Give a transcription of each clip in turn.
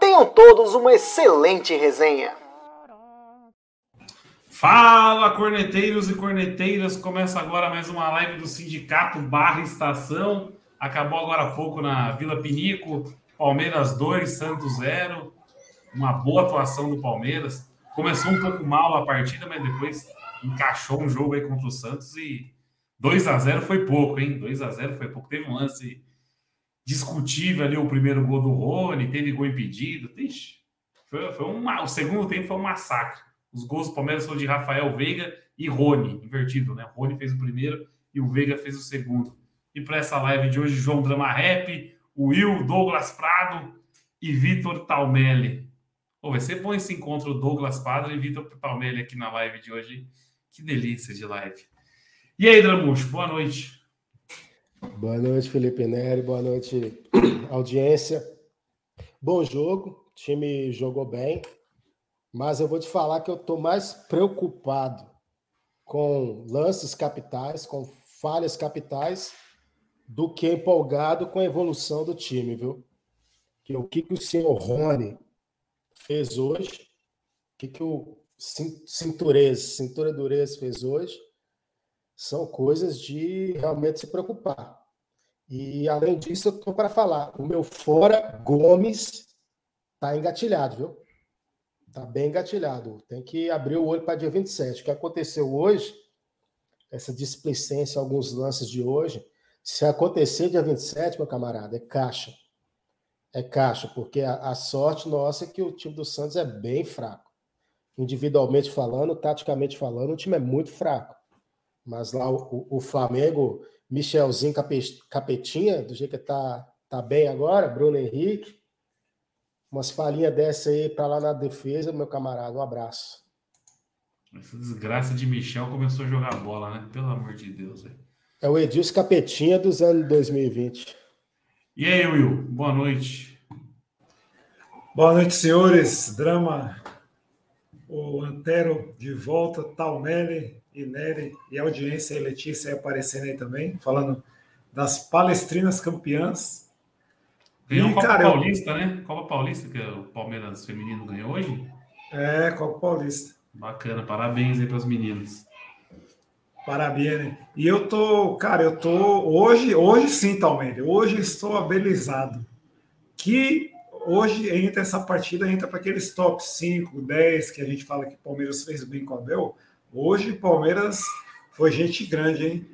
Tenham todos uma excelente resenha. Fala, corneteiros e corneteiras! Começa agora mais uma live do Sindicato Barra Estação. Acabou agora há pouco na Vila Pinico, Palmeiras 2, Santos 0. Uma boa atuação do Palmeiras. Começou um pouco mal a partida, mas depois encaixou um jogo aí contra o Santos e 2 a 0 foi pouco, hein? 2 a 0 foi pouco. Teve um lance discutível ali o primeiro gol do Rony, teve gol impedido. Ixi, foi, foi o segundo tempo foi um massacre. Os gols do Palmeiras foram de Rafael Veiga e Rony, invertido, né? Rony fez o primeiro e o Veiga fez o segundo. E para essa live de hoje, João Drama Rap, Will, Douglas Prado e Vitor Talmelli. Pô, vai ser bom esse encontro Douglas Prado e Vitor Talmelli aqui na live de hoje. Que delícia de live. E aí, Dramucho, boa noite. Boa noite, Felipe Neri. Boa noite, audiência. Bom jogo, o time jogou bem, mas eu vou te falar que eu estou mais preocupado com lances capitais, com falhas capitais, do que empolgado com a evolução do time, viu? Que o que, que o senhor Rony fez hoje, o que, que o Cinturez, Cintura Durez fez hoje, são coisas de realmente se preocupar. E além disso, eu estou para falar, o meu fora Gomes está engatilhado, viu? Está bem engatilhado. Tem que abrir o olho para dia 27. O que aconteceu hoje, essa displicência, alguns lances de hoje, se acontecer dia 27, meu camarada, é caixa. É caixa, porque a, a sorte nossa é que o time do Santos é bem fraco. Individualmente falando, taticamente falando, o time é muito fraco. Mas lá o, o Flamengo, Michelzinho Capetinha, do jeito que tá, tá bem agora, Bruno Henrique. Umas falinhas dessa aí para lá na defesa, meu camarada. Um abraço. Essa desgraça de Michel começou a jogar bola, né? Pelo amor de Deus, velho. É o Edilson Capetinha dos anos 2020. E aí, Will? Boa noite. Boa noite, senhores. Drama. O Antero de volta, Talmelli, e Nery e audiência e Letícia aparecendo aí também, falando das palestrinas campeãs. Ganhou e, Copa cara, Paulista, eu... né? Copa Paulista que o Palmeiras feminino ganhou hoje? É, Copa Paulista. Bacana, parabéns aí para os meninos. Parabéns. Né? E eu tô, cara, eu tô hoje, hoje sim, Talmente. Hoje estou abelizado. Que hoje entra essa partida entra para aqueles top 5, 10 que a gente fala que o Palmeiras fez bem com a Bel. Hoje o Palmeiras foi gente grande, hein?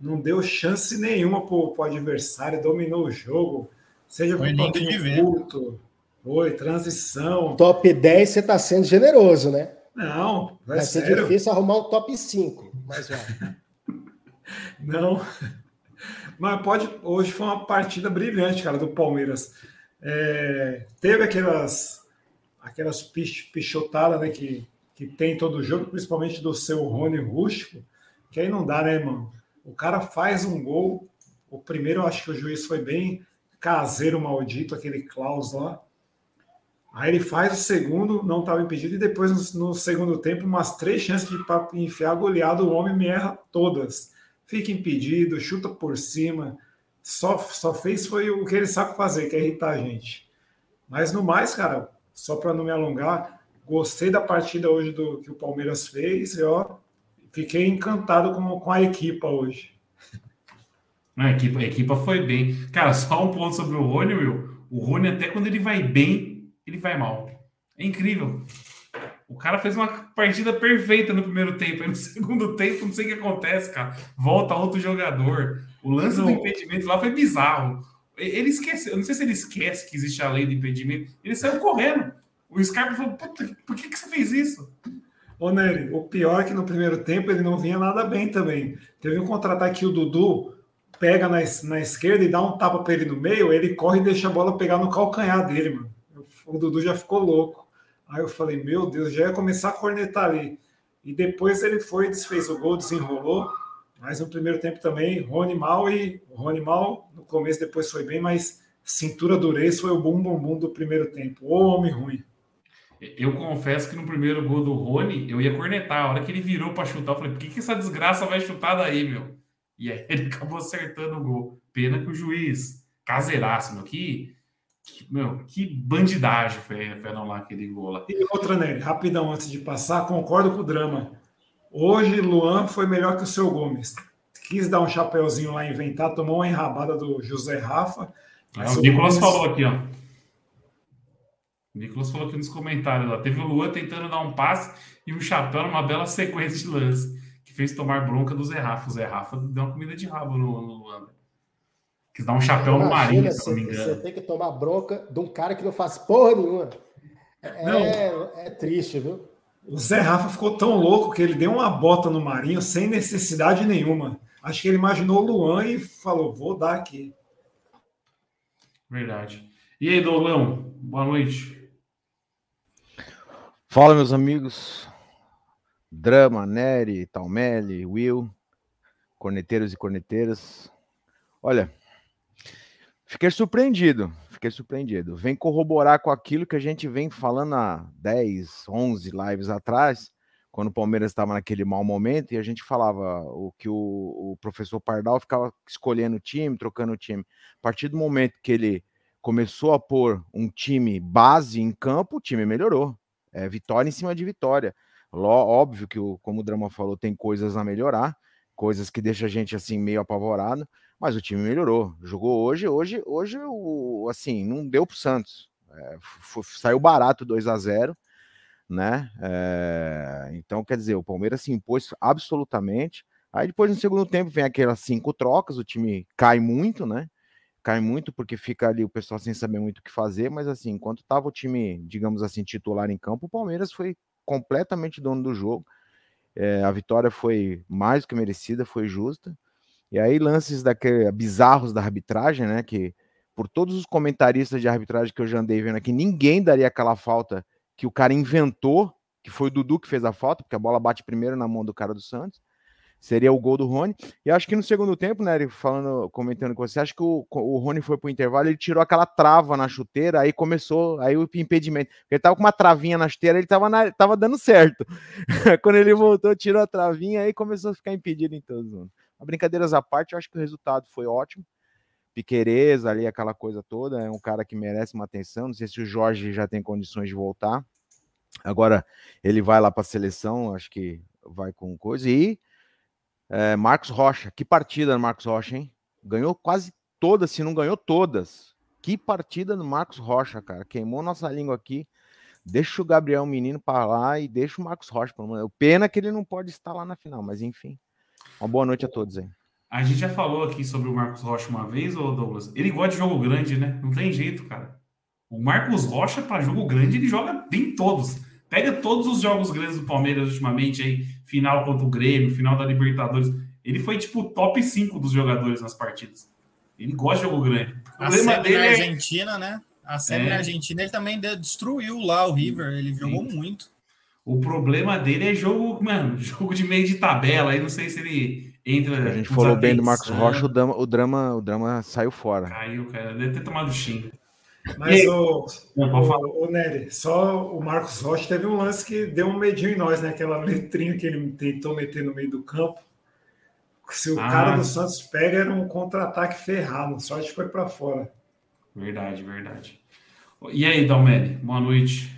Não deu chance nenhuma para o adversário, dominou o jogo. Seja foi lindo de ver. Curto, foi, transição. Top 10 você está sendo generoso, né? Não, vai, vai ser difícil arrumar o top 5, mas vai. Não. Mas pode. Hoje foi uma partida brilhante, cara, do Palmeiras. É, teve aquelas aquelas pichotadas né, que que tem todo jogo, principalmente do seu Rony rústico, que aí não dá, né, mano? O cara faz um gol, o primeiro eu acho que o juiz foi bem caseiro maldito, aquele Klaus lá. Aí ele faz o segundo, não estava impedido, e depois no, segundo tempo, umas três chances de enfiar goleado, o homem me erra todas. Fica impedido, chuta por cima, só, só fez foi o que ele sabe fazer, que é irritar a gente. Mas no mais, cara, só para não me alongar, Gostei da partida hoje do que o Palmeiras fez e ó, fiquei encantado com, com a equipa hoje. A equipa, a equipa foi bem. Cara, só um ponto sobre o Rony, Will. O Rony, até quando ele vai bem, ele vai mal. É incrível. O cara fez uma partida perfeita no primeiro tempo. Aí no segundo tempo, não sei o que acontece, cara. Volta outro jogador. O lance do impedimento lá foi bizarro. Ele esquece, eu não sei se ele esquece que existe a lei do impedimento. Ele saiu correndo. O Scarpa falou: Puta, por que, que você fez isso? Ô, Nery, o pior é que no primeiro tempo ele não vinha nada bem também. Teve um contra-ataque o Dudu pega na, na esquerda e dá um tapa para ele no meio, ele corre e deixa a bola pegar no calcanhar dele, mano. O Dudu já ficou louco. Aí eu falei, meu Deus, já ia começar a cornetar ali. E depois ele foi, desfez o gol, desenrolou. Mas no primeiro tempo também, Rony mal e Rony mal no começo, depois foi bem, mas cintura dureza foi o bum bum bum do primeiro tempo. Ô homem ruim. Eu confesso que no primeiro gol do Rony, eu ia cornetar. A hora que ele virou para chutar, eu falei, por que, que essa desgraça vai chutar daí, meu? E aí ele acabou acertando o gol. Pena que o juiz, caseiraço, meu, que, que, meu, que bandidagem foi, foi anular aquele gol lá. E outra, né? Rapidão, antes de passar, concordo com o drama. Hoje, Luan foi melhor que o seu Gomes. Quis dar um chapéuzinho lá, inventar, tomou uma enrabada do José Rafa. É, o Nicolas Gomes... falou aqui, ó. O Nicolas falou aqui nos comentários lá. Teve o Luan tentando dar um passe e o chapéu numa bela sequência de lance que fez tomar bronca do Zé Rafa. O Zé Rafa deu uma comida de rabo no, no Luan. Quis dar um chapéu Imagina, no Marinho, se não me engano. Você tem que tomar bronca de um cara que não faz porra nenhuma. É, é triste, viu? O Zé Rafa ficou tão louco que ele deu uma bota no Marinho sem necessidade nenhuma. Acho que ele imaginou o Luan e falou: vou dar aqui. Verdade. E aí, Dolão, boa noite. Fala, meus amigos. Drama, Nery, Talmelli, Will, corneteiros e corneteiras. Olha, fiquei surpreendido, fiquei surpreendido. Vem corroborar com aquilo que a gente vem falando há 10, 11 lives atrás, quando o Palmeiras estava naquele mau momento e a gente falava o que o, o professor Pardal ficava escolhendo o time, trocando o time. A partir do momento que ele começou a pôr um time base em campo, o time melhorou é, vitória em cima de vitória. Ló, óbvio que, o, como o Drama falou, tem coisas a melhorar, coisas que deixa a gente assim meio apavorado, mas o time melhorou. Jogou hoje, hoje, hoje, o, assim, não deu para o Santos. É, foi, saiu barato 2 a 0 né? É, então, quer dizer, o Palmeiras se impôs absolutamente. Aí depois no segundo tempo vem aquelas cinco trocas, o time cai muito, né? Cai muito porque fica ali o pessoal sem saber muito o que fazer, mas assim, enquanto estava o time, digamos assim, titular em campo, o Palmeiras foi completamente dono do jogo. É, a vitória foi mais do que merecida, foi justa. E aí, lances daquele, bizarros da arbitragem, né? Que por todos os comentaristas de arbitragem que eu já andei vendo aqui, ninguém daria aquela falta que o cara inventou, que foi o Dudu que fez a falta, porque a bola bate primeiro na mão do cara do Santos seria o gol do Rony. E acho que no segundo tempo, né, falando, comentando com você, acho que o, o Rony foi pro intervalo, ele tirou aquela trava na chuteira, aí começou, aí o impedimento. Ele tava com uma travinha na chuteira, ele tava, na, tava dando certo. Quando ele voltou, tirou a travinha, aí começou a ficar impedido em todos os A brincadeiras à parte, eu acho que o resultado foi ótimo. Piquereza ali, aquela coisa toda, é um cara que merece uma atenção. Não sei se o Jorge já tem condições de voltar. Agora ele vai lá para a seleção, acho que vai com coisa. E é, Marcos Rocha, que partida do Marcos Rocha, hein? Ganhou quase todas, se não ganhou todas. Que partida do Marcos Rocha, cara. Queimou nossa língua aqui. Deixa o Gabriel Menino para lá e deixa o Marcos Rocha. O pena que ele não pode estar lá na final, mas enfim. Uma boa noite a todos aí. A gente já falou aqui sobre o Marcos Rocha uma vez, ô Douglas. Ele gosta de jogo grande, né? Não tem jeito, cara. O Marcos Rocha, para jogo grande, ele joga bem todos. Pega todos os jogos grandes do Palmeiras ultimamente aí, final contra o Grêmio, final da Libertadores. Ele foi tipo top 5 dos jogadores nas partidas. Ele gosta de jogo grande. O a problema dele na é Argentina, é... né? A série é. Argentina, ele também destruiu lá o River, ele jogou Sim. muito. O problema dele é jogo, mano, jogo de meio de tabela. Aí não sei se ele entra. A gente falou bem do Marcos Rocha, o drama, o drama, o drama saiu fora. Caiu, cara. Deve ter tomado xingo. Mas o, o, o Nery, só o Marcos Rocha teve um lance que deu um medinho em nós, né? Aquela letrinha que ele tentou meter no meio do campo. Se o ah. cara do Santos pega, era um contra-ataque ferrado. Só que foi para fora. Verdade, verdade. E aí, Dalmeli, boa noite.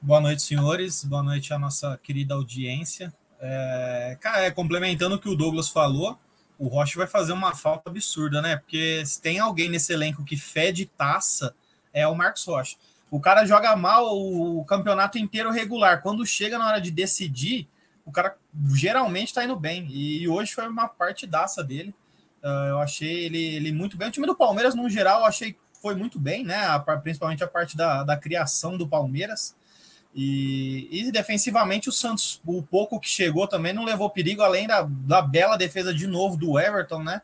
Boa noite, senhores. Boa noite à nossa querida audiência. É, cara, é, complementando o que o Douglas falou, o Rocha vai fazer uma falta absurda, né? Porque se tem alguém nesse elenco que fede taça, é o Marcos Rocha. O cara joga mal o campeonato inteiro regular. Quando chega na hora de decidir, o cara geralmente tá indo bem. E hoje foi uma partidaça dele. Uh, eu achei ele, ele muito bem. O time do Palmeiras, no geral, eu achei que foi muito bem, né? Principalmente a parte da, da criação do Palmeiras. E, e, defensivamente o Santos, o pouco que chegou também não levou perigo, além da, da bela defesa de novo do Everton, né?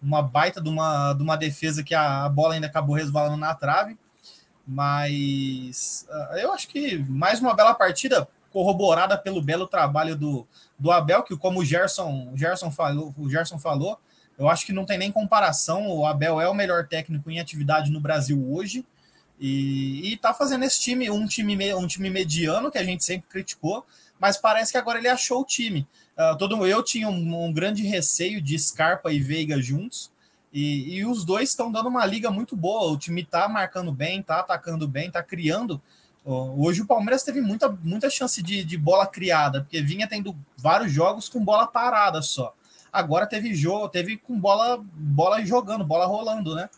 Uma baita de uma, de uma defesa que a, a bola ainda acabou resvalando na trave. Mas uh, eu acho que mais uma bela partida corroborada pelo belo trabalho do, do Abel, que como o Gerson, o Gerson falou, o Gerson falou, eu acho que não tem nem comparação. O Abel é o melhor técnico em atividade no Brasil hoje. E, e tá fazendo esse time, um time, um time mediano, que a gente sempre criticou, mas parece que agora ele achou o time. Uh, todo eu tinha um, um, grande receio de Scarpa e Veiga juntos, e, e os dois estão dando uma liga muito boa. O time tá marcando bem, tá atacando bem, tá criando. Uh, hoje o Palmeiras teve muita, muita chance de, de bola criada, porque vinha tendo vários jogos com bola parada só. Agora teve jogo, teve com bola, bola jogando, bola rolando, né?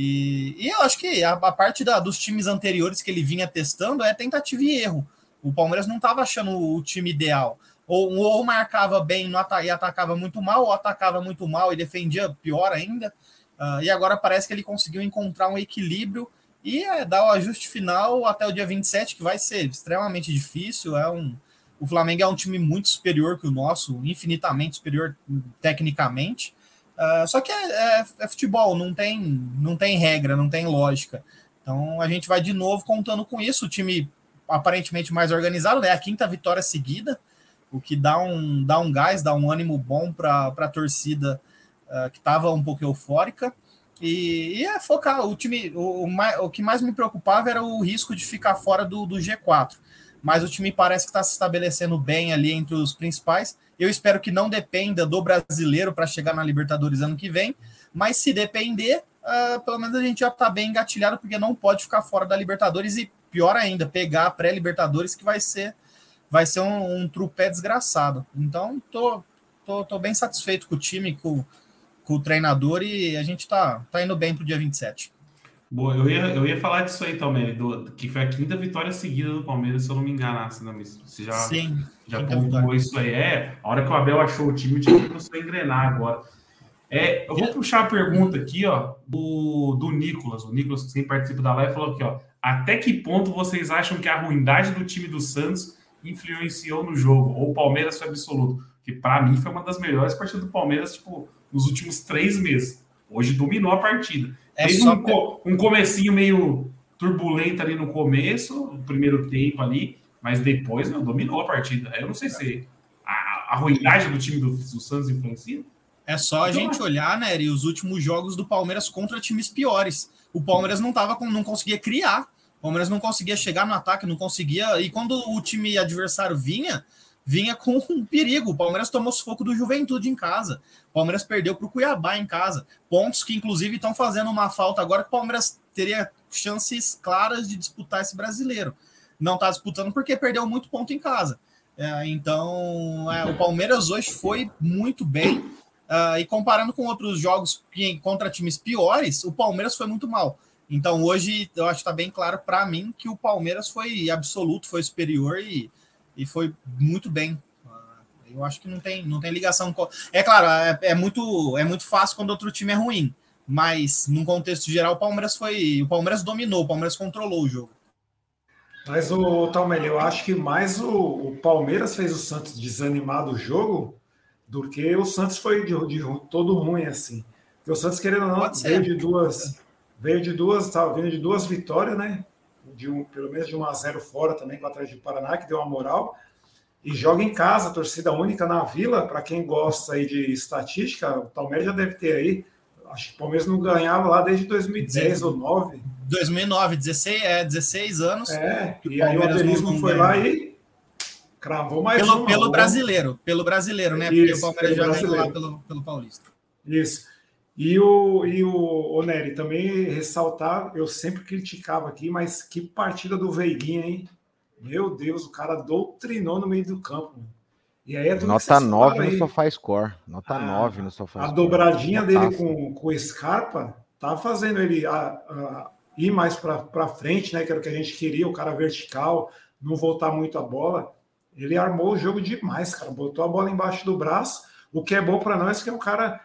E, e eu acho que a, a parte da, dos times anteriores que ele vinha testando é tentativa e erro. O Palmeiras não estava achando o time ideal. Ou, ou marcava bem no e atacava muito mal, ou atacava muito mal e defendia pior ainda. Uh, e agora parece que ele conseguiu encontrar um equilíbrio e é, dar o ajuste final até o dia 27, que vai ser extremamente difícil. É um, o Flamengo é um time muito superior que o nosso, infinitamente superior tecnicamente. Uh, só que é, é, é, futebol, não tem, não tem regra, não tem lógica. Então a gente vai de novo contando com isso. O time aparentemente mais organizado, né? A quinta vitória seguida, o que dá um, dá um gás, dá um ânimo bom para a torcida uh, que estava um pouco eufórica. E, e, é focar. O time, o, o, o, que mais me preocupava era o risco de ficar fora do, do G4. Mas o time parece que está se estabelecendo bem ali entre os principais. Eu espero que não dependa do brasileiro para chegar na Libertadores ano que vem, mas se depender, uh, pelo menos a gente já está bem engatilhado, porque não pode ficar fora da Libertadores e, pior ainda, pegar a pré-Libertadores, que vai ser, vai ser um, um trupé desgraçado. Então, tô, tô, tô bem satisfeito com o time, com, com o treinador e a gente está tá indo bem para o dia 27. Boa, eu ia, eu ia falar disso aí também, do, que foi a quinta vitória seguida do Palmeiras, se eu não me enganasse, não, você já, Sim, já pontuou isso aí. É, a hora que o Abel achou o time, o time começou a engrenar agora. É, eu vou puxar a pergunta aqui, ó, do, do Nicolas. O Nicolas, que sempre participa da live, falou aqui, ó. Até que ponto vocês acham que a ruindade do time do Santos influenciou no jogo? Ou o Palmeiras foi absoluto? Que para mim foi uma das melhores partidas do Palmeiras, tipo, nos últimos três meses. Hoje dominou a partida. É Teve só... um, um comecinho meio turbulento ali no começo, no primeiro tempo ali, mas depois não, dominou a partida. Eu não sei se a, a ruindade do time do, do Santos influencia. É só a então, gente olhar, né, e os últimos jogos do Palmeiras contra times piores. O Palmeiras não tava com, não conseguia criar. O Palmeiras não conseguia chegar no ataque, não conseguia. E quando o time adversário vinha, vinha com um perigo. O Palmeiras tomou sufoco do Juventude em casa. O Palmeiras perdeu para o Cuiabá em casa. Pontos que, inclusive, estão fazendo uma falta agora que o Palmeiras teria chances claras de disputar esse brasileiro. Não está disputando porque perdeu muito ponto em casa. É, então, é, o Palmeiras hoje foi muito bem. Uh, e comparando com outros jogos que, contra times piores, o Palmeiras foi muito mal. Então, hoje, eu acho que está bem claro para mim que o Palmeiras foi absoluto, foi superior e e foi muito bem. Eu acho que não tem, não tem ligação. Com... É claro, é, é, muito, é muito fácil quando outro time é ruim, mas num contexto geral, o Palmeiras foi. O Palmeiras dominou, o Palmeiras controlou o jogo. Mas o Talmel, eu acho que mais o, o, Palmeiras fez o Santos desanimar do jogo do que o Santos foi de, de todo ruim assim. Porque o Santos, querendo ou não, veio de duas. Veio de duas, tá, vindo de duas vitórias, né? De um, pelo menos de 1 a 0 fora também com o Atlético de Paraná, que deu uma moral. E joga em casa, torcida única na Vila. Para quem gosta aí de estatística, o Palmeiras já deve ter aí. Acho que o Palmeiras não ganhava lá desde 2010 ou 9. 2009, 16, é, 16 anos. É, e aí o Abelismo foi lá e cravou mais pelo, uma, Pelo brasileiro, pelo brasileiro, né? Isso, Porque o Palmeiras já ganhou lá pelo, pelo Paulista. Isso. E o, e o, o Nery, também ressaltar, eu sempre criticava aqui, mas que partida do Veiguinha, hein? Meu Deus, o cara doutrinou no meio do campo. E aí é tudo Nota 9 no Sofá Score. Nota ah, 9 no Sofá A score. dobradinha dele com, com o Scarpa tá fazendo ele a, a ir mais para frente, né? Que era o que a gente queria, o cara vertical, não voltar muito a bola. Ele armou o jogo demais, cara. Botou a bola embaixo do braço. O que é bom para nós, que é um cara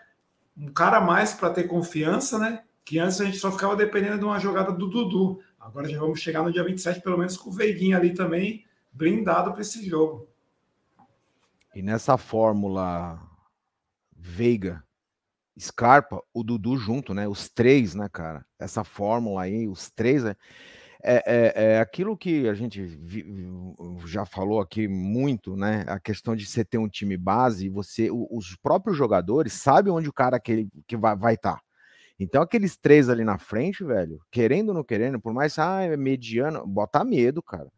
um cara mais para ter confiança, né? Que antes a gente só ficava dependendo de uma jogada do Dudu. Agora já vamos chegar no dia 27, pelo menos com o Veiguinho ali também blindado para esse jogo. E nessa fórmula Veiga, Scarpa, o Dudu junto, né? Os três, né, cara? Essa fórmula aí, os três, né? É, é, é, aquilo que a gente vi, já falou aqui muito, né? A questão de você ter um time base, você, os próprios jogadores sabem onde o cara que, que vai estar. Tá. Então, aqueles três ali na frente, velho, querendo ou não querendo, por mais ah, é mediano, bota medo, cara.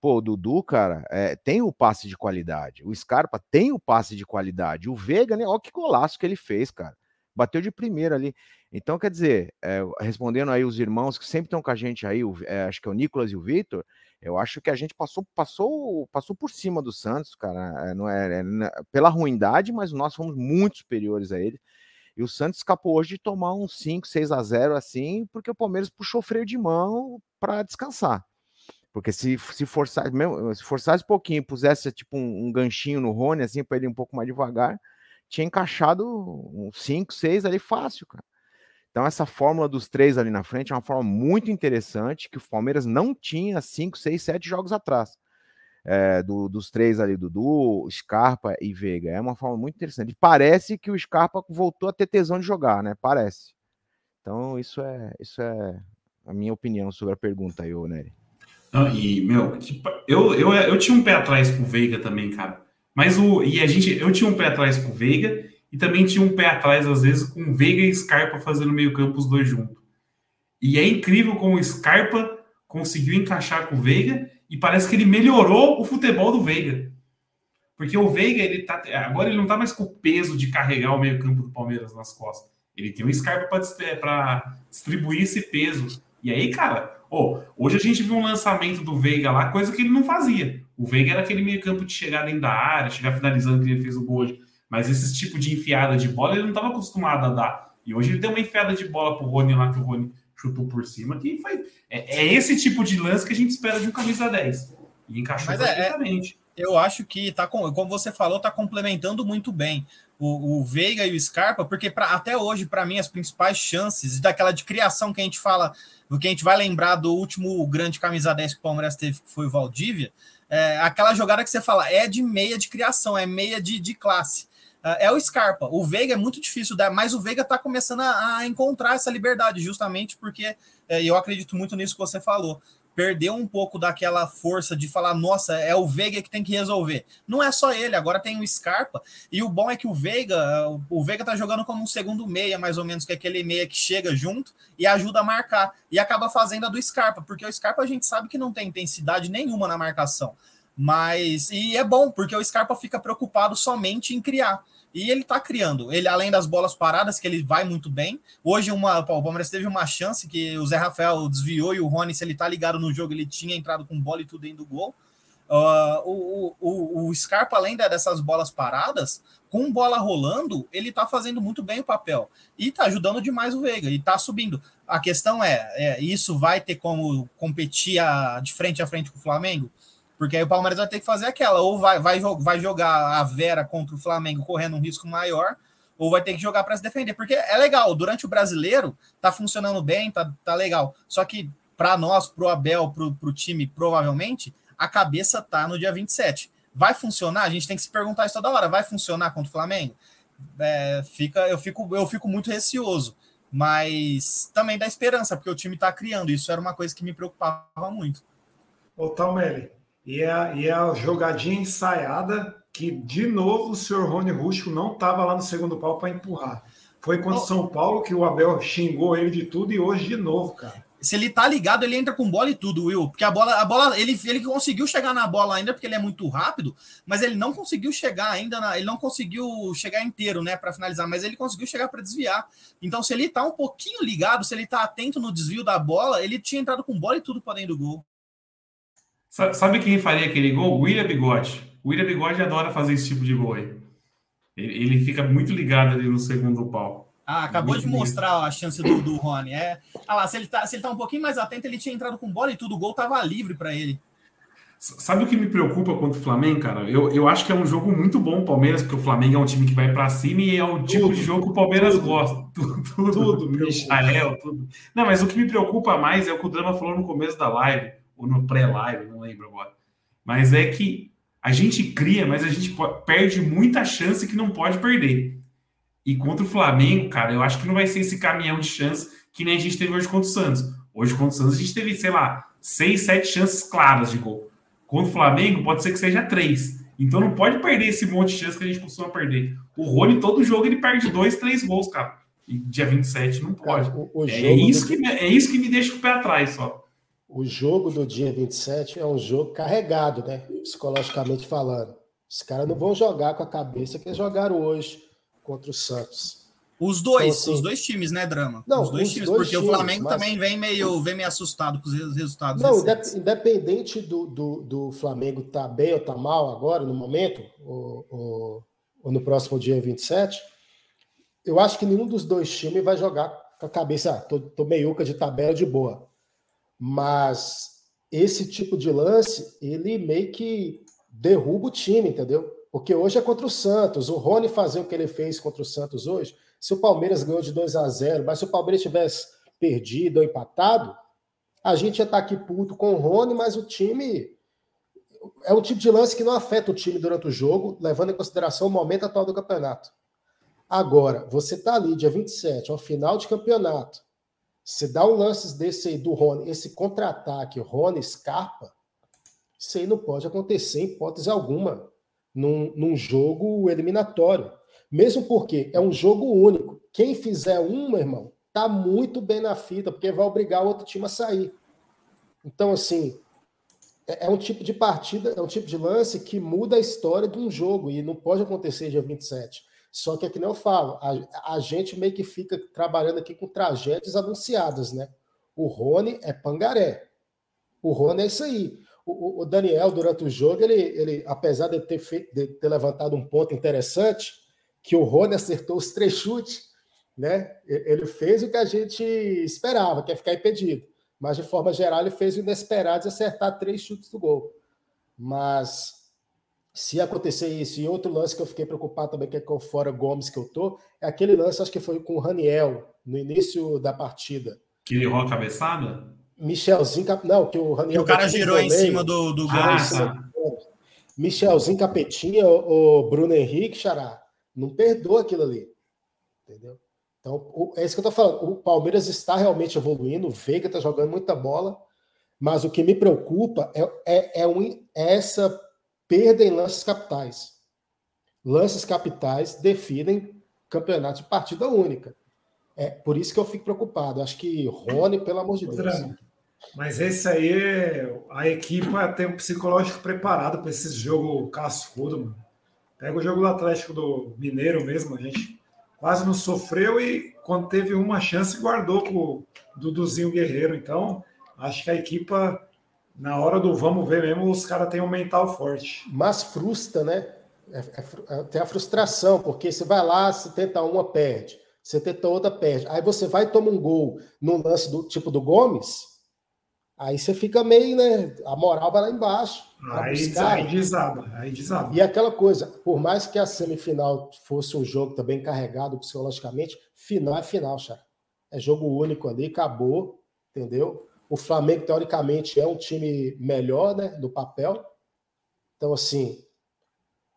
Pô, o Dudu, cara, é, tem o passe de qualidade. O Scarpa tem o passe de qualidade. O Veiga, né? Olha que golaço que ele fez, cara. Bateu de primeira ali. Então, quer dizer, é, respondendo aí os irmãos que sempre estão com a gente aí, o, é, acho que é o Nicolas e o Vitor, eu acho que a gente passou, passou, passou por cima do Santos, cara. não é, pela ruindade, mas nós fomos muito superiores a ele. E o Santos escapou hoje de tomar um 5, 6 a 0 assim, porque o Palmeiras puxou freio de mão para descansar. Porque se, se forçar, mesmo, se forçasse um pouquinho, pusesse tipo um, um ganchinho no Rony, assim, para ele ir um pouco mais devagar, tinha encaixado uns 5, 6 ali fácil, cara. Então, essa fórmula dos três ali na frente é uma forma muito interessante que o Palmeiras não tinha 5, 6, 7 jogos atrás. É, do, dos três ali, Dudu, Scarpa e Veiga. É uma forma muito interessante. E parece que o Scarpa voltou a ter tesão de jogar, né? Parece. Então, isso é, isso é a minha opinião sobre a pergunta aí, ô Nery. E, meu, eu, eu, eu tinha um pé atrás com o Veiga também, cara. Mas o. E a gente. Eu tinha um pé atrás com o Veiga e também tinha um pé atrás, às vezes, com o Veiga e Scarpa fazendo meio-campo os dois juntos. E é incrível como o Scarpa conseguiu encaixar com o Veiga e parece que ele melhorou o futebol do Veiga. Porque o Veiga, ele tá. Agora ele não tá mais com o peso de carregar o meio-campo do Palmeiras nas costas. Ele tem um Scarpa para distribuir esse peso. E aí, cara, Oh, hoje a gente viu um lançamento do Veiga lá, coisa que ele não fazia. O Veiga era aquele meio campo de chegar dentro da área, chegar finalizando que ele fez o gol hoje. Mas esse tipo de enfiada de bola ele não estava acostumado a dar. E hoje ele deu uma enfiada de bola pro Rony lá, que o Rony chutou por cima, que foi. É, é esse tipo de lance que a gente espera de um camisa 10. E encaixou Mas perfeitamente. É, é, eu acho que tá como você falou, tá complementando muito bem o, o Veiga e o Scarpa, porque pra, até hoje, para mim, as principais chances daquela de criação que a gente fala do que a gente vai lembrar do último grande camisa 10 que o Palmeiras teve, que foi o Valdívia, é aquela jogada que você fala é de meia de criação, é meia de, de classe. É, é o Scarpa. O Veiga é muito difícil, mas o Veiga está começando a, a, encontrar essa liberdade, justamente porque é, eu acredito muito nisso que você falou perdeu um pouco daquela força de falar, nossa, é o Veiga que tem que resolver. Não é só ele, agora tem o Scarpa, e o bom é que o Veiga, o Veiga tá jogando como um segundo meia, mais ou menos, que é aquele meia que chega junto e ajuda a marcar, e acaba fazendo a do Scarpa, porque o Scarpa a gente sabe que não tem intensidade nenhuma na marcação. Mas, e é bom, porque o Scarpa fica preocupado somente em criar. E ele tá criando. Ele, além das bolas paradas, que ele vai muito bem. Hoje, uma, o Palmeiras teve uma chance que o Zé Rafael desviou e o Rony, se ele tá ligado no jogo, ele tinha entrado com bola e tudo dentro do gol. Uh, o, o, o Scarpa, além dessas bolas paradas, com bola rolando, ele tá fazendo muito bem o papel. E tá ajudando demais o Veiga, e tá subindo. A questão é, é isso vai ter como competir a, de frente a frente com o Flamengo? Porque aí o Palmeiras vai ter que fazer aquela, ou vai, vai, vai jogar a Vera contra o Flamengo correndo um risco maior, ou vai ter que jogar para se defender. Porque é legal, durante o brasileiro tá funcionando bem, tá, tá legal. Só que para nós, pro Abel, pro, pro time, provavelmente, a cabeça tá no dia 27. Vai funcionar? A gente tem que se perguntar isso toda hora. Vai funcionar contra o Flamengo? É, fica, eu, fico, eu fico muito receoso. Mas também dá esperança, porque o time está criando. Isso era uma coisa que me preocupava muito. Ô, Talmelli, e a, e a jogadinha ensaiada que, de novo, o senhor Rony Rústico não estava lá no segundo pau para empurrar. Foi contra o São Paulo que o Abel xingou ele de tudo e hoje de novo, cara. Se ele tá ligado, ele entra com bola e tudo, Will. Porque a bola, a bola, ele, ele conseguiu chegar na bola ainda porque ele é muito rápido, mas ele não conseguiu chegar ainda, na, ele não conseguiu chegar inteiro, né, para finalizar, mas ele conseguiu chegar para desviar. Então, se ele tá um pouquinho ligado, se ele tá atento no desvio da bola, ele tinha entrado com bola e tudo para dentro do gol. Sabe quem faria aquele gol? William Bigode. O William Bigode adora fazer esse tipo de gol aí. Ele, ele fica muito ligado ali no segundo pau. Ah, acabou muito de mostrar a chance do, do Rony. É, ah lá, se ele, tá, se ele tá um pouquinho mais atento, ele tinha entrado com bola e tudo, o gol tava livre para ele. Sabe o que me preocupa contra o Flamengo, cara? Eu, eu acho que é um jogo muito bom o Palmeiras, porque o Flamengo é um time que vai para cima e é o tipo tudo, de jogo que o Palmeiras tudo, gosta. Tudo, tudo, tudo Michael, tudo. Não, mas o que me preocupa mais é o que o Drama falou no começo da live ou no pré-live, não lembro agora. Mas é que a gente cria, mas a gente perde muita chance que não pode perder. E contra o Flamengo, cara, eu acho que não vai ser esse caminhão de chance que nem a gente teve hoje contra o Santos. Hoje contra o Santos a gente teve, sei lá, seis, sete chances claras de gol. Contra o Flamengo, pode ser que seja três. Então não pode perder esse monte de chance que a gente costuma perder. O Rony, todo jogo, ele perde dois, três gols, cara. E dia 27 não pode. Cara, o, o é, isso do... que me, é isso que me deixa com o pé atrás só. O jogo do dia 27 é um jogo carregado, né? Psicologicamente falando. Os caras não vão jogar com a cabeça que jogaram hoje contra o Santos. Os dois, então, assim, os dois times, né, Drama? Não, os dois os times, dois porque times, o Flamengo mas... também vem meio, vem meio assustado com os resultados. Não, recentes. independente do, do, do Flamengo estar tá bem ou estar tá mal agora, no momento, ou, ou, ou, no próximo dia 27, eu acho que nenhum dos dois times vai jogar com a cabeça, ah, tô, tô meiuca de tabela de boa. Mas esse tipo de lance, ele meio que derruba o time, entendeu? Porque hoje é contra o Santos. O Rony fazer o que ele fez contra o Santos hoje se o Palmeiras ganhou de 2 a 0, mas se o Palmeiras tivesse perdido ou empatado, a gente ia estar aqui puto com o Rony, mas o time é um tipo de lance que não afeta o time durante o jogo, levando em consideração o momento atual do campeonato. Agora, você está ali dia 27, ao final de campeonato, você dá um lance desse aí do Rony, esse contra-ataque, Rony Scarpa, isso aí não pode acontecer em hipótese alguma num, num jogo eliminatório. Mesmo porque é um jogo único. Quem fizer um, meu irmão, tá muito bem na fita, porque vai obrigar o outro time a sair. Então, assim, é, é um tipo de partida, é um tipo de lance que muda a história de um jogo e não pode acontecer dia 27. Só que é que nem eu falo, a, a gente meio que fica trabalhando aqui com tragédias anunciadas, né? O Rony é pangaré. O Rony é isso aí. O, o Daniel, durante o jogo, ele, ele apesar de ter, feito, de ter levantado um ponto interessante, que o Rony acertou os três chutes, né? Ele fez o que a gente esperava, que é ficar impedido. Mas, de forma geral, ele fez o inesperado de acertar três chutes do gol. Mas, se acontecer isso, e outro lance que eu fiquei preocupado também, que é com o Fora Gomes que eu tô, é aquele lance, acho que foi com o Raniel, no início da partida. Que ele errou a cabeçada? Michelzinho, não, que o Raniel. Que o cara girou em cima do, do ah, Gomes. Tá. Michelzinho Capetinha, o Bruno Henrique, Xará não perdoa aquilo ali. Entendeu? Então, é isso que eu tô falando. O Palmeiras está realmente evoluindo, o Veiga está jogando muita bola, mas o que me preocupa é, é, é, um, é essa perda em lances capitais. Lances capitais definem campeonato de partida única. É por isso que eu fico preocupado. Acho que Rony, pelo amor de Deus. Mas esse aí, a equipe tem um psicológico preparado para esse jogo cascudo, mano. Pega o jogo do Atlético do Mineiro mesmo, a gente quase não sofreu e quando teve uma chance guardou com o Duduzinho Guerreiro. Então, acho que a equipa, na hora do vamos ver mesmo, os caras têm um mental forte. Mas frustra, né? É, é, é, tem a frustração, porque você vai lá, você tenta uma, perde. Você tenta outra, perde. Aí você vai e toma um gol no lance do tipo do Gomes, Aí você fica meio, né? A moral vai lá embaixo. Aí, aí desaba, aí desaba. E aquela coisa, por mais que a semifinal fosse um jogo também carregado psicologicamente, final é final, cara. É jogo único ali, acabou, entendeu? O Flamengo, teoricamente, é um time melhor, né? Do papel. Então, assim,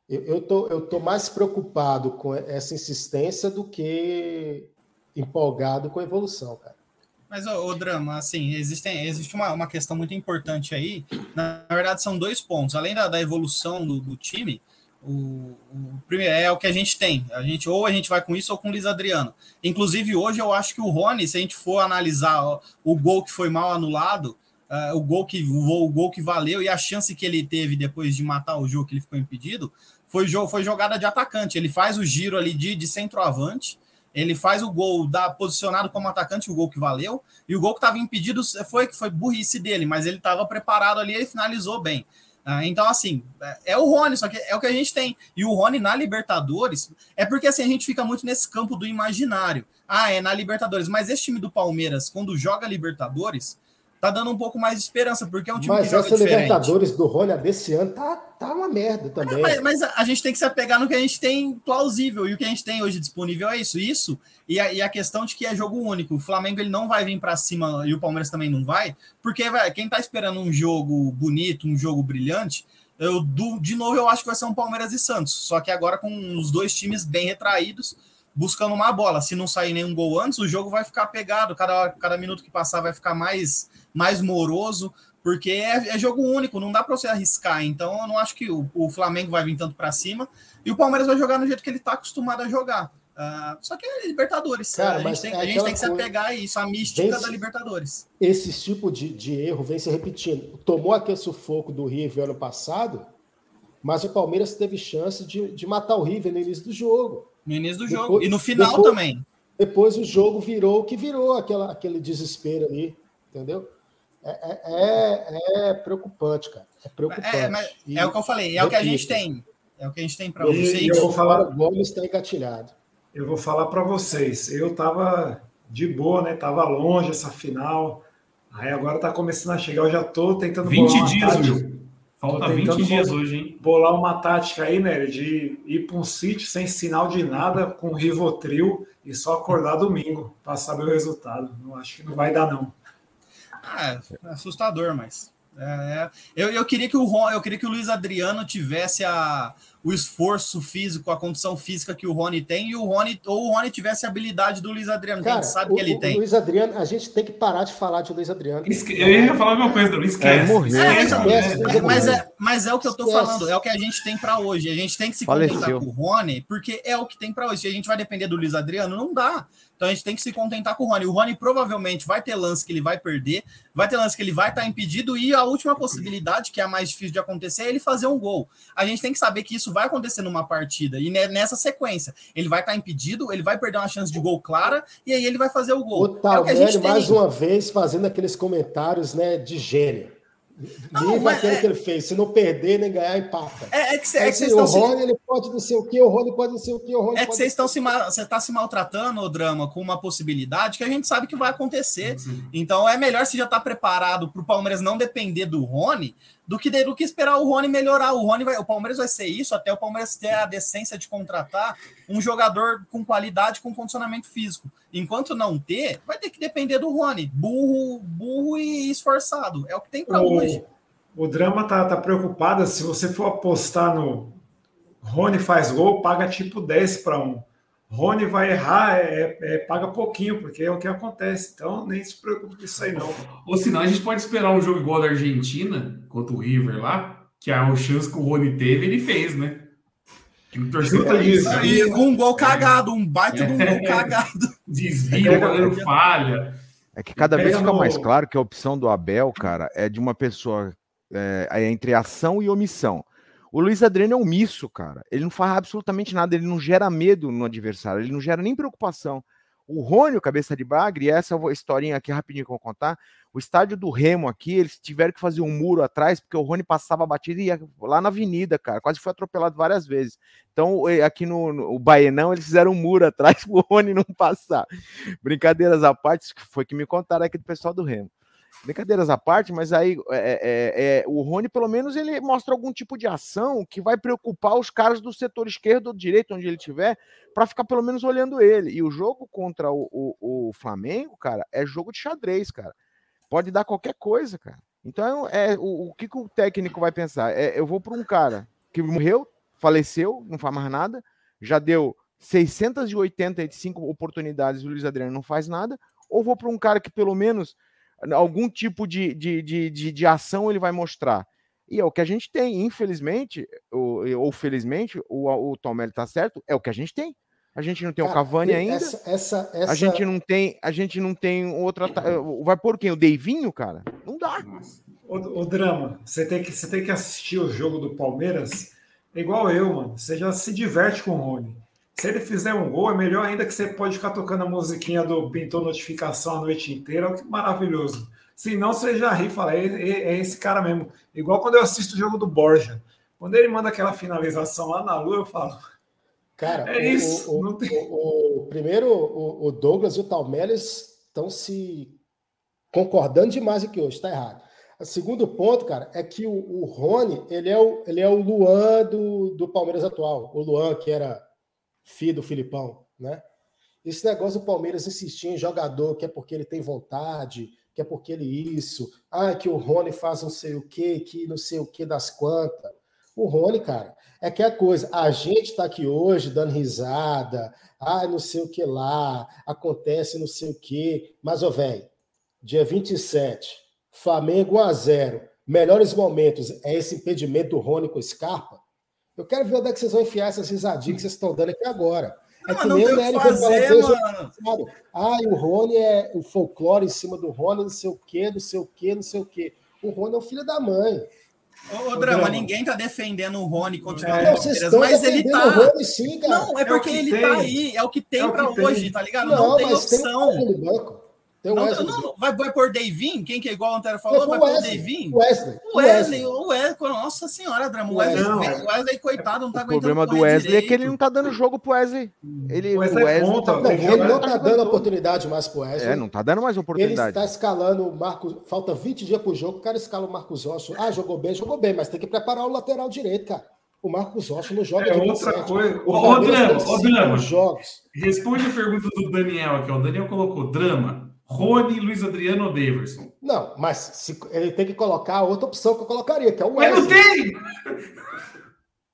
eu, eu, tô, eu tô mais preocupado com essa insistência do que empolgado com a evolução, cara. Mas o, o, drama, assim, existem, existe uma, uma questão muito importante aí. Na, na verdade, são dois pontos. Além da, da evolução do, do time, o, o, é o que a gente tem. A gente ou a gente vai com isso ou com o Luiz Adriano. Inclusive, hoje eu acho que o Rony, se a gente for analisar o gol que foi mal anulado, uh, o gol que o, o, gol que valeu e a chance que ele teve depois de matar o jogo que ele ficou impedido, foi, foi jogada de atacante. Ele faz o giro ali de, de centroavante ele faz o gol da posicionado como atacante, o gol que valeu, e o gol que estava impedido foi que foi burrice dele, mas ele estava preparado ali e finalizou bem. Ah, então, assim, é, é o Rony, só que é o que a gente tem. E o Rony na Libertadores, é porque assim, a gente fica muito nesse campo do imaginário. Ah, é na Libertadores, mas esse time do Palmeiras, quando joga Libertadores, tá dando um pouco mais de esperança, porque é um time mas que joga essa diferente. Libertadores do Rony desse ano tá, tá uma merda também. mas, mas, a gente tem que se apegar no que a gente tem plausível, e o que a gente tem hoje disponível é isso. Isso, e a, e a questão de que é jogo único. O Flamengo ele não vai vir para cima, e o Palmeiras também não vai, porque vai, quem tá esperando um jogo bonito, um jogo brilhante, eu, de novo eu acho que vai ser um Palmeiras e Santos, só que agora com os dois times bem retraídos, buscando uma bola. Se não sair nenhum gol antes, o jogo vai ficar pegado. Cada, cada minuto que passar vai ficar mais mais moroso, Porque é, é jogo único, não dá para você arriscar. Então, eu não acho que o, o Flamengo vai vir tanto para cima e o Palmeiras vai jogar no jeito que ele está acostumado a jogar. Uh, só que é Libertadores. Cara, a, gente tem, é a gente tem que se apegar a isso, a mística da Libertadores. Esse tipo de, de erro vem se repetindo. Tomou aquele sufoco do River ano passado, mas o Palmeiras teve chance de, de matar o River no início do jogo. No início do depois, jogo. E no final depois, também. Depois o jogo virou o que virou, aquela, aquele desespero ali, entendeu? É, é, é, é preocupante, cara. É preocupante. É, é o que eu falei, é repito, o que a gente tem. É o que a gente tem para vocês. Eu vou falar, o Gomes está engatilhado. Eu vou falar para vocês. Eu tava de boa, né? Tava longe essa final. Aí agora tá começando a chegar. Eu já tô tentando 20 dias, viu? Falta 20 dias hoje, hein? Bolar uma tática aí, né? De ir para um sítio sem sinal de nada, com Rivotril e só acordar domingo para saber o resultado. Não acho que não vai dar, não. Ah, é assustador, mas. É, é, eu, eu, queria que o eu queria que o Luiz Adriano tivesse a, o esforço físico, a condição física que o Rony tem, e o Rony, ou o Rony tivesse a habilidade do Luiz Adriano, Cara, que a gente sabe o, que ele o tem. Luiz Adriano, a gente tem que parar de falar de Luiz Adriano. Esque... Eu ia falar a mesma coisa, não esquece. É, morreu, é, esquece, mas, é, mas é o que eu tô esquece. falando, é o que a gente tem para hoje. A gente tem que se Faleceu. contentar com o Rony, porque é o que tem para hoje. Se a gente vai depender do Luiz Adriano, não dá. Então a gente tem que se contentar com o Rony. O Rony provavelmente vai ter lance que ele vai perder, vai ter lance que ele vai estar tá impedido, e a última possibilidade, que é a mais difícil de acontecer, é ele fazer um gol. A gente tem que saber que isso vai acontecer numa partida, e nessa sequência, ele vai estar tá impedido, ele vai perder uma chance de gol clara, e aí ele vai fazer o gol. O Talmelli, é mais uma vez, fazendo aqueles comentários né, de gênio. Não, Viva aquele é... que ele fez. Se não perder nem ganhar, empata. É, é que, é que vocês o Rony se... ele pode não sei o que, o Rony pode não sei o que, o Rony É que vocês estão se você está se maltratando o drama com uma possibilidade que a gente sabe que vai acontecer. Sim. Então é melhor se já estar tá preparado para o Palmeiras não depender do Rony do que, do que esperar o Rony melhorar. O Rony vai, o Palmeiras vai ser isso até o Palmeiras ter a decência de contratar um jogador com qualidade, com condicionamento físico. Enquanto não ter, vai ter que depender do Rony, burro, burro e esforçado. É o que tem para hoje. O drama tá, tá preocupado. Se você for apostar no Rony faz gol, paga tipo 10 para 1. Rony vai errar, é, é, paga pouquinho, porque é o que acontece. Então, nem se preocupe com isso aí, não. Ou senão, a gente pode esperar um jogo igual da Argentina, contra o River lá, que a chance que o Rony teve, ele fez, né? O torcedor é isso. E um gol cagado, um baita de um gol cagado. Desvia, o goleiro falha. É que cada vez fica mais claro que a opção do Abel, cara, é de uma pessoa é, entre ação e omissão. O Luiz Adriano é omisso, cara. Ele não faz absolutamente nada, ele não gera medo no adversário, ele não gera nem preocupação. O Rony, o cabeça de bagre, e essa historinha aqui rapidinho que eu vou contar. O estádio do Remo aqui, eles tiveram que fazer um muro atrás, porque o Rony passava a batida e ia lá na avenida, cara. Quase foi atropelado várias vezes. Então, aqui no, no Baenão, eles fizeram um muro atrás para o Rony não passar. Brincadeiras à parte, foi que me contaram aqui do pessoal do Remo. Brincadeiras à parte, mas aí é, é, é, o Rony, pelo menos, ele mostra algum tipo de ação que vai preocupar os caras do setor esquerdo ou direito, onde ele estiver, para ficar pelo menos olhando ele. E o jogo contra o, o, o, Flamengo, cara, é jogo de xadrez, cara. Pode dar qualquer coisa, cara. Então, é, o, o que, que o técnico vai pensar? É, eu vou para um cara que morreu, faleceu, não faz mais nada, já deu 685 oportunidades, o Luiz Adriano não faz nada, ou vou para um cara que pelo menos algum tipo de, de, de, de, de ação ele vai mostrar. E é o que a gente tem, infelizmente, ou, ou felizmente, o, o Tom está certo, é o que a gente tem. A gente não tem Cara, o Cavani ainda. Essa, essa, essa... A gente não tem, a gente não tem outra. Vai por quem? O Deivinho, cara? Não dá. O, o, drama, você tem que você tem que assistir o jogo do Palmeiras igual eu, mano. Você já se diverte com o Rony. Se ele fizer um gol, é melhor ainda que você pode ficar tocando a musiquinha do Pintou Notificação a noite inteira, que maravilhoso. Se não, você já ri e fala, é, é, é, esse cara mesmo. Igual quando eu assisto o jogo do Borja. Quando ele manda aquela finalização lá na lua, eu falo. Cara, é isso. O, o, tem... o, o primeiro, o, Douglas e o Talmeles estão se concordando demais aqui hoje, está errado. O segundo ponto, cara, é que o, o Rony, ele é o, ele é o Luan do, do Palmeiras atual. O Luan, que era filho do Filipão, né? Esse negócio do Palmeiras insistir em jogador, que é porque ele tem vontade, que é porque ele isso, ah, que o Rony faz não sei o que, que não sei o que das quantas. O Rony, cara, é que é a coisa, a gente tá aqui hoje dando risada, ah, não sei o que lá, acontece não sei o que, mas, ô, velho, dia 27, Flamengo 1 a 0 melhores momentos. É esse impedimento do Rony com o Scarpa, eu quero ver onde é que vocês vão enfiar essas risadinhas que vocês estão dando aqui agora. É que nem o Nery foi falar Ah, o Rony é o folclore em cima do Rony, não sei o quê, não sei o quê, não sei o quê. O Rony é o filho da mãe. Ô, ô Drama, ninguém tá defendendo o Rony continuando é, Palmeiras, mas ele tá. O Rony, sim, cara. Não, é porque é ele tem. tá aí, é o que tem é para hoje, tem. tá ligado? Não, não tem opção. Tem tem o Wesley. Não, não, vai, vai por Davin? Quem que é igual o Antero falou? Vai por Davin? Wesley. O Wesley, o Wesley. Nossa senhora, Drama. O Wesley, não, Wesley, coitado, não tá aguentando. O problema do Wesley é que ele não tá dando jogo pro Wesley. Ele, o Wesley, Wesley é conta, não, ele não tá dando oportunidade mais pro Wesley. É, não tá dando mais oportunidade. Ele está escalando o Marcos. Falta 20 dias pro jogo, o cara escala o Marcos Osso. Ah, jogou bem, jogou bem, mas tem que preparar o lateral direito, cara. O Marcos Rocha não joga é outra coisa. O, o, o Drama, o Drama. Jogos. Responde a pergunta do Daniel aqui. O Daniel colocou drama. Rony, Luiz Adriano ou Daverson? Não, mas se, ele tem que colocar outra opção que eu colocaria, que é o Wesley. Mas não tem!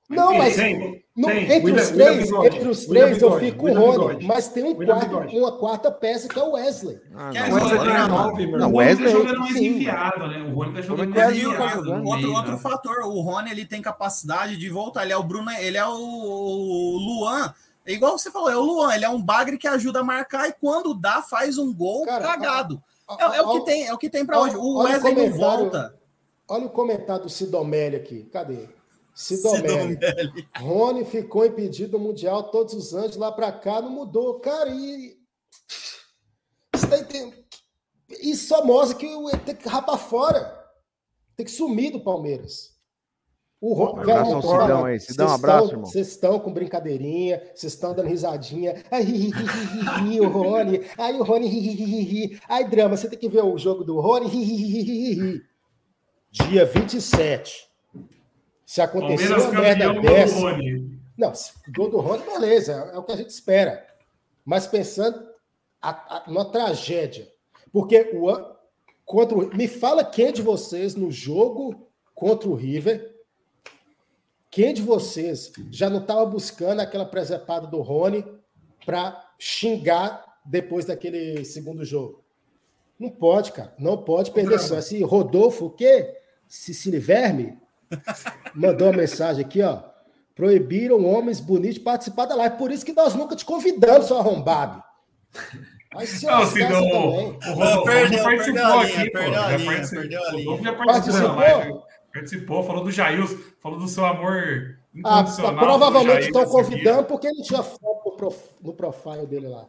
Não, mas tem, no, tem. entre, William, os três, William entre os três, eu fico com o Rony, mas tem um quarto, uma quarta peça que é o Wesley. Ah, não, o Wesley é nove, meu irmão. O Wesley tá jogando mais enviado, né? O Rony tá jogando mais enviado. Outro, outro fator, o Rony ele tem capacidade de voltar. Ele é o Bruno, ele é o Luan é igual você falou, é o Luan, ele é um bagre que ajuda a marcar e quando dá, faz um gol Cara, cagado. é, é, o que tem, é o que tem para hoje. O Wesley não volta. Olha o comentário do Sidomelli aqui. Cadê? Sidomelli. Sidomelli. Rony ficou impedido do Mundial todos os anos, lá para cá não mudou. Cara, e. Você tá? Isso só mostra que tem que rapar fora. Tem que sumir do Palmeiras. O Ron, um abraço ao Sidão aí. Sidão, um abraço, irmão. Vocês estão com brincadeirinha, vocês estão dando risadinha. Ai, hi, hi, hi, o Rony. Ai, o Rony. Ai, drama, você tem que ver o jogo do Rony. Dia 27. Se acontecer uma merda dessa. Não, o gol do Rony, beleza, é o que a gente espera. Mas pensando a, a, numa tragédia. Porque o contra o, me fala quem de vocês no jogo contra o River quem de vocês já não estava buscando aquela presepada do Rony para xingar depois daquele segundo jogo? Não pode, cara. Não pode perder só. Esse Rodolfo, o quê? Cecília Verme mandou uma mensagem aqui, ó. Proibiram homens bonitos de participar da live. Por isso que nós nunca te convidamos, seu arrombado. Mas não, se não, o Rodolfo perdeu, participou aqui, perdeu a linha, perdeu a linha. Já participou. Participou? Falou do Jails, falou do seu amor ah, provavelmente estão convidando porque ele tinha foto no profile dele lá.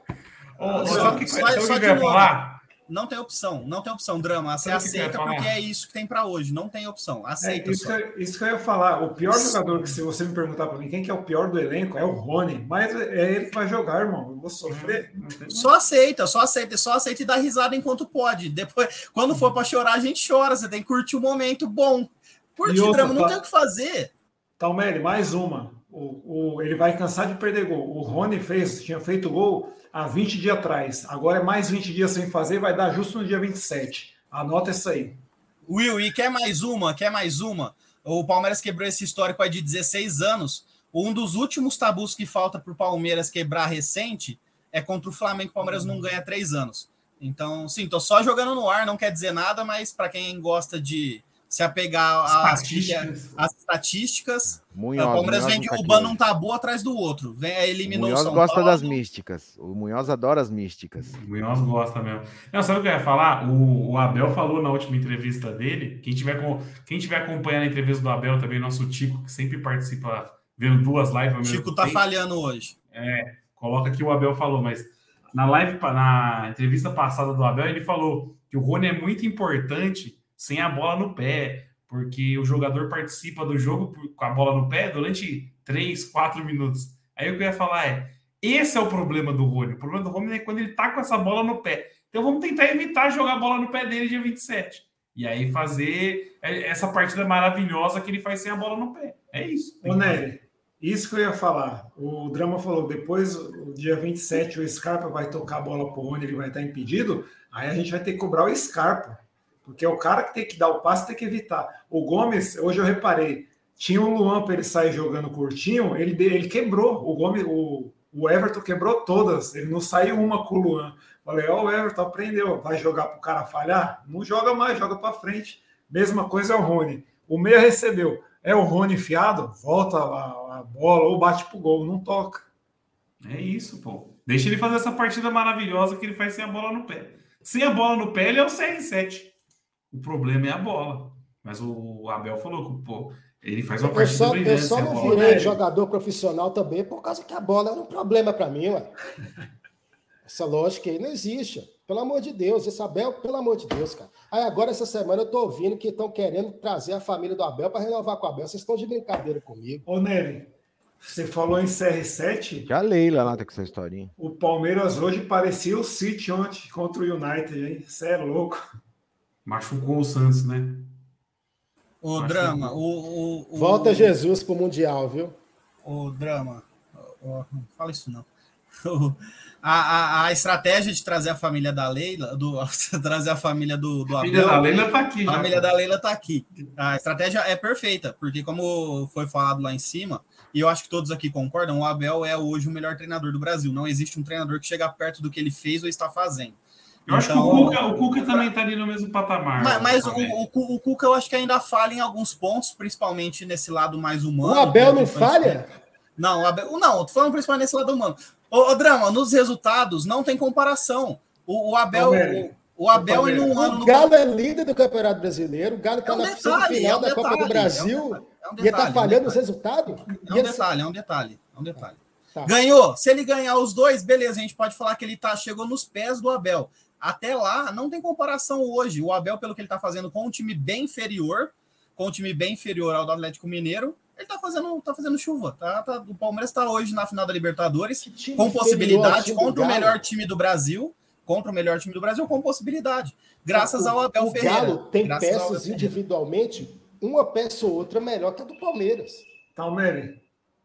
Oh, só que, só, só que falar? Não tem opção, não tem opção, drama. Você aceita porque é isso que tem para hoje. Não tem opção. Aceita. É, isso, que, isso, que, eu ia falar. O pior jogador que, se você me perguntar para mim, quem que é o pior do elenco, é o Rony. Mas é ele que vai jogar, irmão. Eu vou sofrer. Só aceita, só aceita, só aceita e dá risada enquanto pode. Depois, quando for para chorar, a gente chora. Você tem que curtir o momento bom. Curtir outra, drama, não tá... tem o que fazer. Talmelli, mais uma. O, o, ele vai cansar de perder gol. O Rony fez, tinha feito gol há 20 dias atrás. Agora é mais 20 dias sem fazer, vai dar justo no dia 27. Anota isso aí. Will, e quer mais uma? Quer mais uma? O Palmeiras quebrou esse histórico aí de 16 anos. Um dos últimos tabus que falta para o Palmeiras quebrar recente é contra o Flamengo. O Palmeiras não ganha três anos. Então, sim, tô só jogando no ar, não quer dizer nada, mas para quem gosta de se apegar às estatísticas, às estatísticas Munhoz, o Palmeiras vem derrubando tá um tabu atrás do outro. Vem, eliminou o Munhoz São gosta Paulo. das místicas. O Munhoz adora as místicas. O Munhoz gosta mesmo. Não, sabe o que eu ia falar? O, o, Abel falou na última entrevista dele. Quem tiver, com, quem tiver acompanhando a entrevista do Abel também, nosso Tico, que sempre participa vendo duas lives. O Tico tá tempo. falhando hoje. É, coloca aqui o Abel falou, mas na live, na entrevista passada do Abel, ele falou que o Rony é muito importante sem a bola no pé, porque o jogador participa do jogo com a bola no pé durante 3, 4 minutos. Aí o que eu ia falar é: esse é o problema do Rony. O problema do Rony é quando ele tá com essa bola no pé. Então vamos tentar evitar jogar a bola no pé dele dia 27. E aí fazer essa partida maravilhosa que ele faz sem a bola no pé. É isso. Ô, Nery, isso que eu ia falar. O Drama falou, depois, o dia 27, o Scarpa vai tocar a bola pro Rony, ele vai estar impedido. Aí a gente vai ter que cobrar o Scarpa. Porque é o cara que tem que dar o passe tem que evitar. O Gomes, hoje eu reparei, tinha um Luan para ele sair jogando curtinho, ele, ele quebrou. O Gomes, o, O Everton quebrou todas, ele não saiu uma com o Luan. Falei, ó, o Everton aprendeu, vai jogar para o cara falhar? Não joga mais, joga para frente. Mesma coisa é o Rony. O meia recebeu. É o Rony enfiado, volta a, a bola ou bate pro gol, não toca. É isso, pô. Deixa ele fazer essa partida maravilhosa que ele faz sem a bola no pé. Sem a bola no pé, ele é o CR7. O problema é a bola. Mas o Abel falou que, pô, ele faz uma partida eu só, brilhante. Eu só não virei jogador profissional também por causa que a bola era um problema para mim, ué. Essa lógica aí não existe. Pelo amor de Deus, esse Abel, pelo amor de Deus, cara. Aí agora, essa semana, eu tô ouvindo que estão querendo trazer a família do Abel para renovar com o Abel. Vocês estão de brincadeira comigo. Ô, Nery, você falou em CR7. Já Leila lá tá com essa historinha. O Palmeiras hoje parecia o City ontem contra o United, hein? Você é louco. Machucou o Santos, né? O drama, o, o, Volta Jesus pro Mundial, viu? O drama. não fala isso não. A, a, a, estratégia de trazer a família da Leila, do, trazer a família do, do A família da Leila tá aqui. A família da Leila tá aqui. A estratégia é perfeita, porque como foi falado lá em cima, e eu acho que todos aqui concordam, o Abel é hoje o melhor treinador do Brasil. Não existe um treinador que chega perto do que ele fez ou está fazendo. Eu então, acho que o então, Cuca, o Cuca também está ali no mesmo patamar. Mas, mas o, o, o, Cuca eu acho que ainda falha em alguns pontos, principalmente nesse lado mais humano. O Abel não falha? Não, o Abel, não, tô falando principalmente nesse lado humano. Ô, ô, Drama, nos resultados não tem comparação. O, o Abel. O, o Abel em um ano. O Galo é líder do Campeonato Brasileiro. O Galo está é um na final é um da Copa do Brasil. É um detalhe, e está falhando os resultados. É um detalhe, é um detalhe. É um detalhe. Tá. Ganhou. Se ele ganhar os dois, beleza, a gente pode falar que ele tá, chegou nos pés do Abel. Até lá, não tem comparação hoje. O Abel, pelo que ele está fazendo com um time bem inferior, com um time bem inferior ao do Atlético Mineiro, ele tá fazendo, tá fazendo chuva. Tá, tá o Palmeiras está hoje na final da Libertadores, com possibilidade contra o melhor time do Brasil. Contra o melhor time do Brasil, com possibilidade. Graças o, ao Abel o Ferreira. Galo tem peças individualmente, uma peça ou outra melhor que a do Palmeiras. Talmere.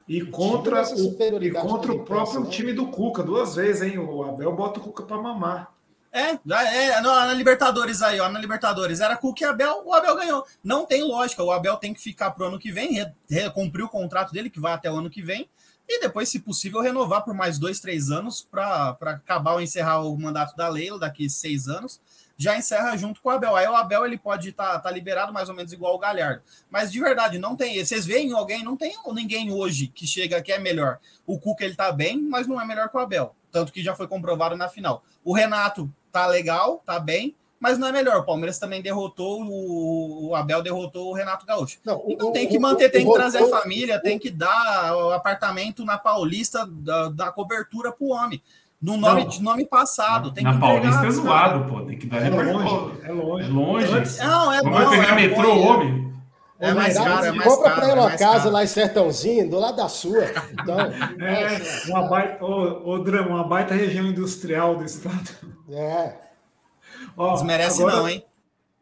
E contra, o, e contra o próprio peça, né? time do Cuca, duas vezes, hein? O Abel bota o Cuca para mamar. É, é na, na, Libertadores aí, ó, na Libertadores era Cuca e Abel, o Abel ganhou. Não tem lógica, o Abel tem que ficar pro ano que vem, re, re, cumprir o contrato dele, que vai até o ano que vem, e depois, se possível, renovar por mais dois, três anos para acabar ou encerrar o mandato da Leila daqui seis anos. Já encerra junto com o Abel. Aí o Abel ele pode estar tá, tá liberado mais ou menos igual o Galhardo. Mas de verdade, não tem. Vocês veem alguém, não tem ninguém hoje que chega que é melhor. O Cuca ele tá bem, mas não é melhor que o Abel. Tanto que já foi comprovado na final. O Renato tá legal, tá bem, mas não é melhor. O Palmeiras também derrotou, o, o Abel derrotou o Renato Gaúcho. Não, então o, tem que manter, tem que trazer a família, tem que dar o apartamento na Paulista, da, da cobertura pro homem. No nome, de nome passado. Tem na que Paulista é zoado, pô. Tem que dar é longe. É longe. É longe. Não, é bom. Vai pegar é metrô, homem. É mais caro, é mais Compra caro. para ela é uma casa caro. lá em Sertãozinho, do lado da sua. Então, é, uma baita, ô, ô, Drama, uma baita região industrial do estado. É. Ó, Desmerece agora, não, hein?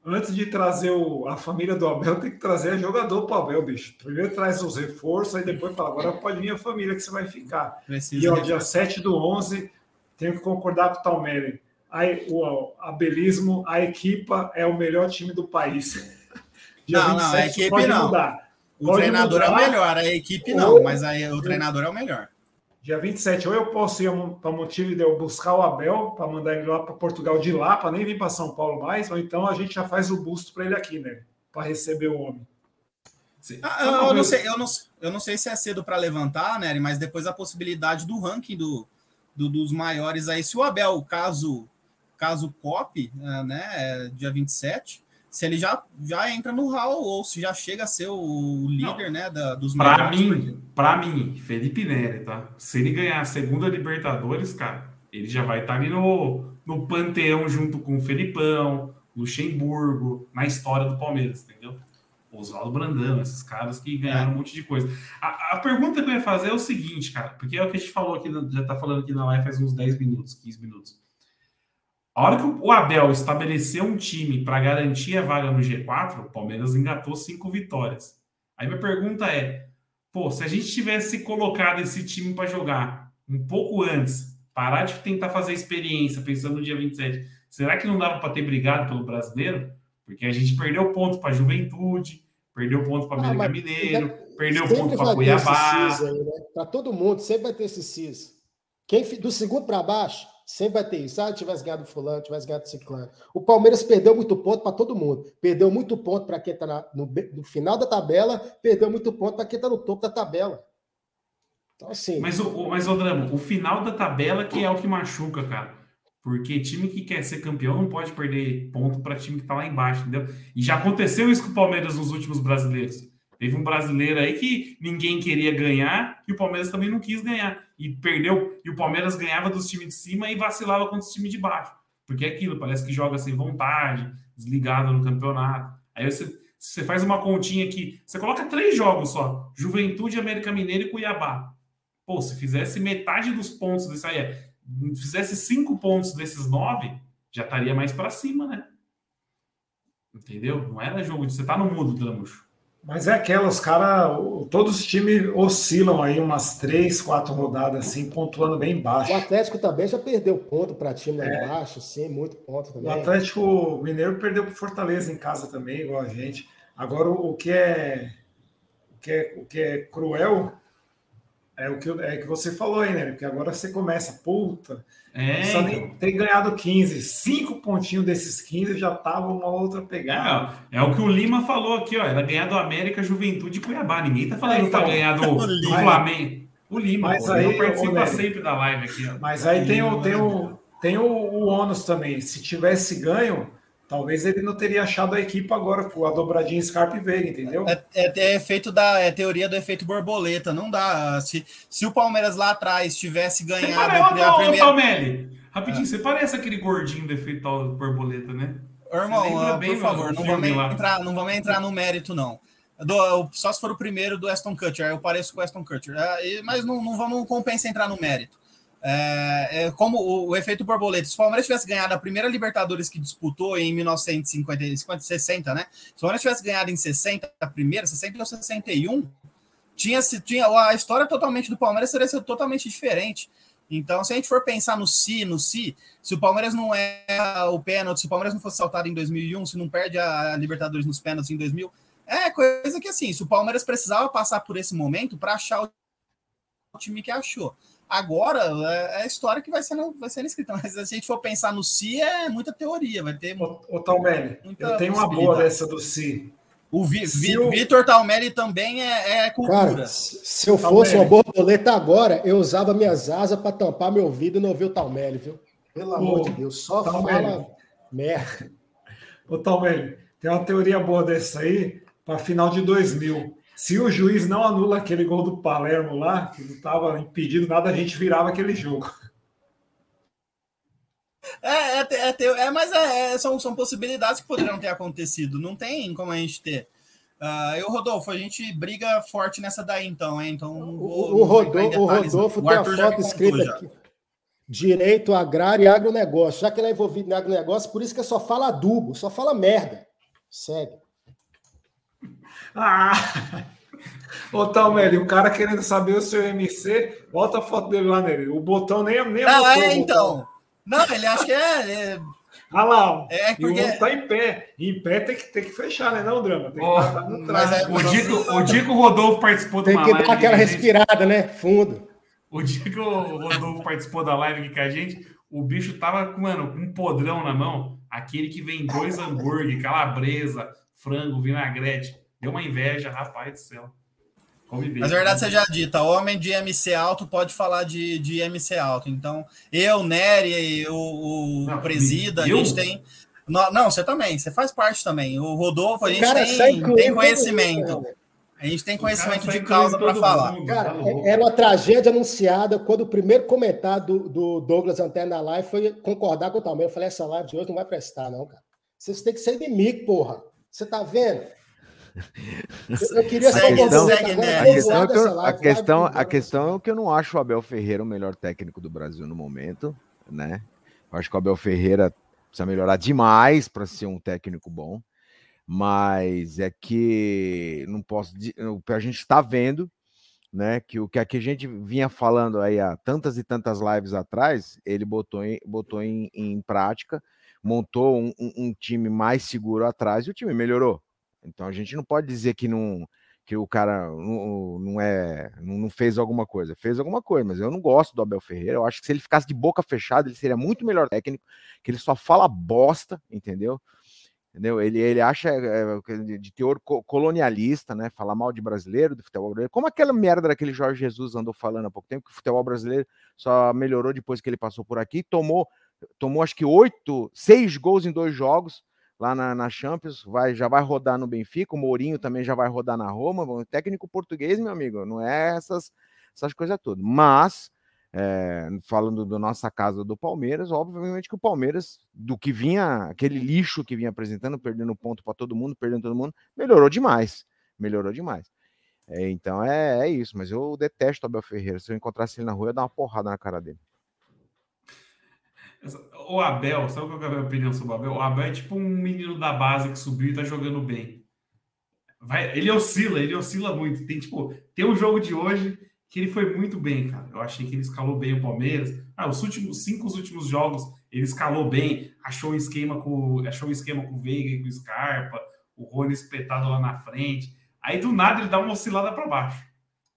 Antes de trazer o, a família do Abel, tem que trazer jogador para o Abel, bicho. Primeiro traz os reforços, aí depois fala, agora pode vir a família que você vai ficar. Precisa e ó, dia 7 do 11, tenho que concordar com o Talmere. Aí, o abelismo, a equipa é o melhor time do país. Dia não, 27 não, a equipe não. Mudar. O pode treinador mudar. é o melhor, a equipe não, ou, mas aí o treinador é o melhor. Dia 27, ou eu posso ir para motivo de eu buscar o Abel, para mandar ele lá para Portugal de lá, para nem vir para São Paulo mais, ou então a gente já faz o busto para ele aqui, né? Para receber o homem. Ah, eu, eu, não sei, eu, não, eu não sei se é cedo para levantar, né? Mas depois a possibilidade do ranking do, do, dos maiores aí, se o Abel, caso caso COP, né, dia 27, se ele já, já entra no hall ou se já chega a ser o líder, não. né, da, dos Para mim, para mim, Felipe Nery, tá? Se ele ganhar a segunda Libertadores, cara, ele já vai estar tá ali no, no panteão junto com o Felipão, Luxemburgo, na história do Palmeiras, entendeu? Oswaldo Brandão, esses caras que ganharam é. um monte de coisa. A, a, pergunta que eu ia fazer é o seguinte, cara, porque é o que a gente falou aqui, já tá falando aqui na live faz uns 10 minutos, 15 minutos. A hora que o Abel estabeleceu um time para garantir a vaga no G4, o Palmeiras engatou cinco vitórias. Aí minha pergunta é: pô, se a gente tivesse colocado esse time para jogar um pouco antes, parar de tentar fazer experiência pensando no dia 27, será que não dava para ter brigado pelo brasileiro? Porque a gente perdeu ponto para a Juventude, perdeu ponto para o América Mineiro, perdeu ponto para Cuiabá. Né? Para todo mundo, sempre vai ter esse CIS. Quem, do segundo para baixo, sempre vai ter isso. Ah, tivesse ganhado fulano, tivesse ganhado ciclano. O Palmeiras perdeu muito ponto para todo mundo. Perdeu muito ponto para quem está no, no, final da tabela, perdeu muito ponto para quem está no topo da tabela. Então, assim. Mas, o, mas, o Drama, o final da tabela que é o que machuca, cara. Porque time que quer ser campeão não pode perder ponto para time que está lá embaixo, entendeu? E já aconteceu isso com o Palmeiras nos últimos brasileiros. Teve um brasileiro aí que ninguém queria ganhar e o Palmeiras também não quis ganhar. E perdeu. E o Palmeiras ganhava dos times de cima e vacilava contra os times de baixo. Porque é aquilo, parece que joga sem vontade, desligado no campeonato. Aí você, você faz uma continha aqui, você coloca três jogos só: Juventude, América Mineiro e Cuiabá. Pô, se fizesse metade dos pontos desse aí, fizesse cinco pontos desses nove, já estaria mais para cima, né? Entendeu? Não era jogo de você tá no mudo, Dramucho. Mas é aquela, os caras, todos os times oscilam aí umas três, quatro rodadas, assim, pontuando bem baixo. O Atlético também já perdeu ponto para time lá é. embaixo, sim, muito ponto também. O Atlético Mineiro perdeu para Fortaleza em casa também, igual a gente. Agora, o que é, o que é, o que é cruel é o que, é que você falou aí, né? Porque agora você começa, puta, é, só nem então. ter ganhado 15, cinco pontinhos desses 15 já tava uma outra pegada. É, é, o que o Lima falou aqui, ó. Era ganhar do América, Juventude e Cuiabá. Ninguém tá falando é, então, que tá ganhando do, do Flamengo. O Lima, mas pô, aí, participa sempre da live aqui. Ó. Mas aí tem, o, tem, o, tem o, o ônus também. Se tivesse ganho, Talvez ele não teria achado a equipe agora com a dobradinha Scarpa e Veiga, entendeu? É, é, é efeito da é teoria do efeito borboleta. Não dá. Se, se o Palmeiras lá atrás tivesse ganhado a, a primeira. Palmeiras, rapidinho, é. você parece aquele gordinho do efeito borboleta, né? Irmão, bem, por favor, não vamos, entrar, não vamos entrar no mérito, não. Do, só se for o primeiro do Aston Kutcher, eu pareço com o Aston Kutcher. É, mas não, não vamos compensar entrar no mérito. É, é, como o, o, efeito borboleta. Se o Palmeiras tivesse ganhado a primeira Libertadores que disputou em 1950, 60, né? Se o Palmeiras tivesse ganhado em 60, a primeira, 60 ou 61, tinha, tinha a história totalmente do Palmeiras seria totalmente diferente. Então, se a gente for pensar no si, no si, se o Palmeiras não é o pênalti, se o Palmeiras não fosse saltado em 2001, se não perde a Libertadores nos pênaltis em 2000, é coisa que assim, se o Palmeiras precisava passar por esse momento para achar o time que achou. Agora é, é a história que vai sendo, vai sendo escrita, mas se a gente for pensar no Si, é muita teoria, vai ter. Ô, ô Talmelli, eu tenho uma boa dessa do Si. O Vi, Vi, o... Vitor Talmelli também é, é cultura. Cara, se eu fosse uma borboleta agora, eu usava minhas asas para tampar meu ouvido e não ouvir o Talmelli, viu? Pelo amor de Deus, só Talmelli. fala merda. Ô Talmelli, tem uma teoria boa dessa aí para final de 2000. Se o juiz não anula aquele gol do Palermo lá, que não estava impedido nada, a gente virava aquele jogo. É, é, é, é mas é, é, são, são possibilidades que poderiam ter acontecido. Não tem como a gente ter. Uh, eu, Rodolfo, a gente briga forte nessa daí, então, hein? Então, vou, o, Rodolfo, o Rodolfo tem a foto escrita aqui. Direito agrário e agronegócio. Já que ele é envolvido em agronegócio, por isso que só fala adubo, só fala merda. Sério. Ah! Ô, Talmelli, o cara querendo saber o seu MC, bota a foto dele lá nele. O botão nem, nem Ah, é, então. Não, ele acha que é. é... Ah lá, é porque... e o tá em pé. E em pé tem que, tem que fechar, né? Não, Drama? Tem que oh, no é, o, dia que, o dia que o Rodolfo participou tem de uma live. Tem que dar aquela respirada, né? Fundo. O dia que o Rodolfo participou da live aqui com a gente, o bicho tava, mano, com um podrão na mão. Aquele que vem dois hambúrguer, calabresa, frango, vinagrete. Deu uma inveja, rapaz do céu. Mas a verdade seja dita, homem de MC alto pode falar de, de MC alto. Então, eu, Nery, o, o não, Presida, eu? a gente tem. Não, não, você também, você faz parte também. O Rodolfo, a gente tem, tem conhecimento. A gente tem conhecimento de causa para falar. Mundo, cara, é, era uma tragédia anunciada quando o primeiro comentário do, do Douglas Antena na live foi concordar com o Talmeiro. Eu falei: essa live de hoje não vai prestar, não, cara. Vocês têm que ser de mim, porra. Você tá vendo? Eu queria a questão, a questão, é eu, a questão, a questão é que eu não acho o Abel Ferreira o melhor técnico do Brasil no momento, né? Eu acho que o Abel Ferreira precisa melhorar demais para ser um técnico bom, mas é que não posso, a gente está vendo, né? Que o que a gente vinha falando aí há tantas e tantas lives atrás, ele botou em, botou em, em prática, montou um, um, um time mais seguro atrás e o time melhorou. Então a gente não pode dizer que não que o cara não, não é, não fez alguma coisa. Fez alguma coisa, mas eu não gosto do Abel Ferreira. Eu acho que se ele ficasse de boca fechada, ele seria muito melhor técnico, que ele só fala bosta, entendeu? Entendeu? Ele, ele acha é, de teor colonialista, né? Falar mal de brasileiro, do futebol brasileiro. Como aquela merda daquele Jorge Jesus andou falando há pouco tempo, que o futebol brasileiro só melhorou depois que ele passou por aqui, tomou, tomou acho que oito, seis gols em dois jogos lá na, na, Champions, vai, já vai rodar no Benfica, o Mourinho também já vai rodar na Roma, o técnico português, meu amigo, não é essas, essas coisas todas. Mas, é, falando da nossa casa do Palmeiras, obviamente que o Palmeiras, do que vinha, aquele lixo que vinha apresentando, perdendo ponto para todo mundo, perdendo todo mundo, melhorou demais, melhorou demais. É, então é, é, isso, mas eu detesto o Abel Ferreira. Se eu encontrasse ele na rua, eu ia dar uma porrada na cara dele. O Abel, sabe qual é a minha opinião sobre o Abel? O Abel é tipo um menino da base que subiu e tá jogando bem. Vai, ele oscila, ele oscila muito. Tem tipo, tem um jogo de hoje que ele foi muito bem, cara. Eu achei que ele escalou bem o Palmeiras. Ah, os últimos cinco os últimos jogos ele escalou bem, achou um esquema com, achou um esquema com o Veiga e com o Scarpa, o Rony espetado lá na frente. Aí do nada ele dá uma oscilada para baixo.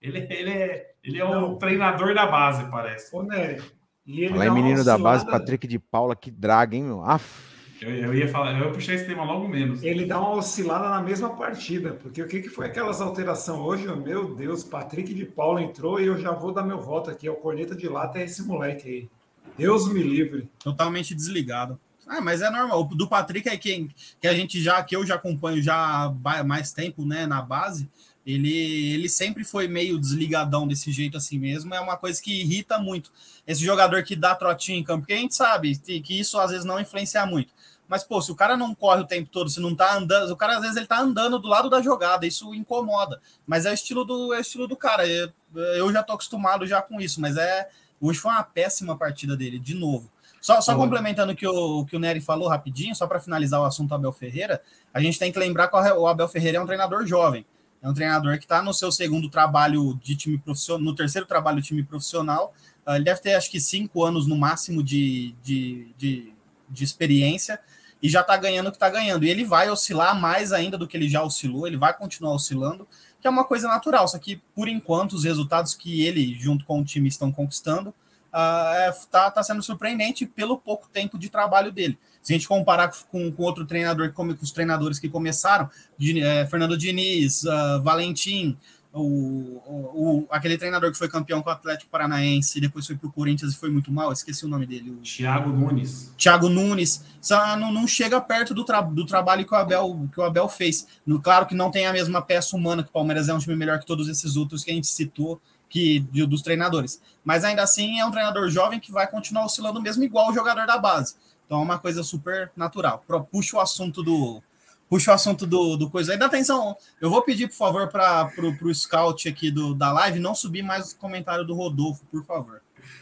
Ele, ele é, ele é o treinador da base, parece. Ô, Nery, e ele Falar menino da base, Patrick de Paula, que draga, hein, meu? Aff. Eu, eu, ia falar, eu ia puxar esse tema logo menos. Ele dá uma oscilada na mesma partida, porque o que, que foi aquelas alterações hoje? Meu Deus, Patrick de Paula entrou e eu já vou dar meu voto aqui. É o corneta de lata, é esse moleque aí. Deus me livre. Totalmente desligado. Ah, mas é normal. O do Patrick é quem que a gente já, que eu já acompanho já há mais tempo, né, na base. Ele, ele sempre foi meio desligadão desse jeito assim mesmo. É uma coisa que irrita muito. Esse jogador que dá trotinho em campo, porque a gente sabe que isso às vezes não influencia muito. Mas, pô, se o cara não corre o tempo todo, se não tá andando, o cara às vezes ele tá andando do lado da jogada, isso incomoda. Mas é o estilo do, é o estilo do cara. Eu, eu já tô acostumado já com isso, mas é. Hoje foi uma péssima partida dele, de novo. Só, só complementando o que o, que o Nery falou rapidinho, só para finalizar o assunto Abel Ferreira, a gente tem que lembrar que o Abel Ferreira é um treinador jovem. É um treinador que está no seu segundo trabalho de time profissional, no terceiro trabalho de time profissional. Uh, ele deve ter, acho que, cinco anos no máximo de, de, de, de experiência e já está ganhando o que está ganhando. E ele vai oscilar mais ainda do que ele já oscilou, ele vai continuar oscilando, que é uma coisa natural. Só que, por enquanto, os resultados que ele, junto com o time, estão conquistando, está uh, tá sendo surpreendente pelo pouco tempo de trabalho dele. Se a gente comparar com, com outro treinador, com os treinadores que começaram, de, é, Fernando Diniz, uh, Valentim, o, o, aquele treinador que foi campeão com o Atlético Paranaense, depois foi para o Corinthians e foi muito mal, esqueci o nome dele. O... Thiago Nunes. Thiago Nunes. Só não, não chega perto do, tra do trabalho que o, Abel, que o Abel fez. No, claro que não tem a mesma peça humana, que o Palmeiras é um time melhor que todos esses outros que a gente citou, que de, dos treinadores. Mas ainda assim é um treinador jovem que vai continuar oscilando mesmo igual o jogador da base. Então é uma coisa super natural. Puxa o assunto do. Puxa o assunto do, do coisa aí. Dá atenção. Eu vou pedir, por favor, para o scout aqui do, da live não subir mais o comentário do Rodolfo, por favor.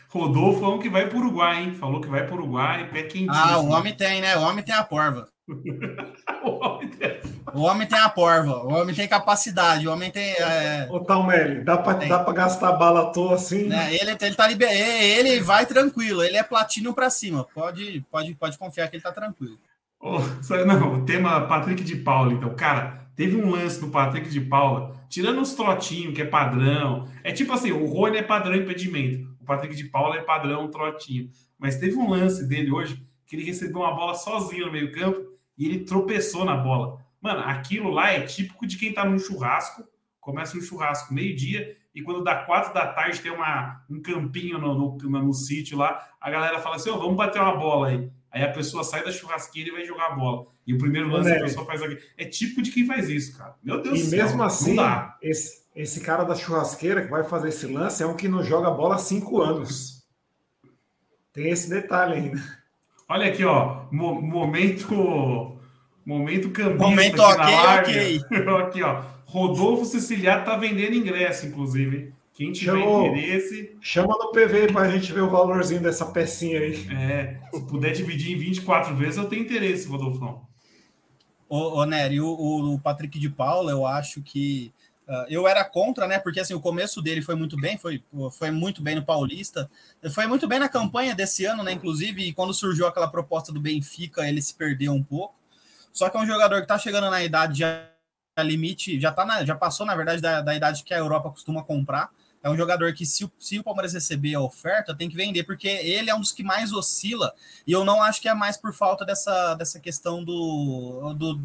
Rodolfo é um que vai para o Uruguai, hein? Falou que vai para o Uruguai, pé quentinho. Ah, o homem tem, né? O homem tem a porva. o, homem tem... o homem tem a porva, o homem tem capacidade, o homem tem. É... Ô, Talmelli, dá para gastar bala à toa assim? Né? Ele, ele tá liber... ele vai tranquilo, ele é platino para cima. Pode, pode, pode confiar que ele tá tranquilo. Oh, não, o tema Patrick de Paula, então, cara, teve um lance do Patrick de Paula, tirando os trotinhos, que é padrão. É tipo assim, o Rony é padrão impedimento, o Patrick de Paula é padrão trotinho. Mas teve um lance dele hoje que ele recebeu uma bola sozinho no meio-campo e ele tropeçou na bola. Mano, aquilo lá é típico de quem tá num churrasco, começa um churrasco meio-dia, e quando dá quatro da tarde tem uma, um campinho no, no, no, sítio lá, a galera fala assim: oh, vamos bater uma bola aí. Aí a pessoa sai da churrasqueira e vai jogar a bola. E o primeiro lance a pessoa faz aqui. É típico de quem faz isso, cara. Meu Deus do céu. E mesmo assim, esse, esse cara da churrasqueira que vai fazer esse lance é um que não joga bola há cinco anos. Tem esse detalhe ainda. Olha aqui, ó. Mo momento. Momento cambista momento aqui live. Okay. aqui, ó. Rodolfo Siciliano tá vendendo ingresso, inclusive. Quem tiver Chamou, interesse. Chama no PV para a gente ver o valorzinho dessa pecinha aí. É, se puder dividir em 24 vezes, eu tenho interesse, Rodolfo. Ô, ô Nery, o, o Patrick de Paula, eu acho que eu era contra, né? Porque assim, o começo dele foi muito bem, foi, foi muito bem no Paulista, foi muito bem na campanha desse ano, né? Inclusive, e quando surgiu aquela proposta do Benfica, ele se perdeu um pouco. Só que é um jogador que tá chegando na idade já limite, já tá na, já passou, na verdade, da, da idade que a Europa costuma comprar. É um jogador que, se, se o Palmeiras receber a oferta, tem que vender, porque ele é um dos que mais oscila, e eu não acho que é mais por falta dessa, dessa questão do, do,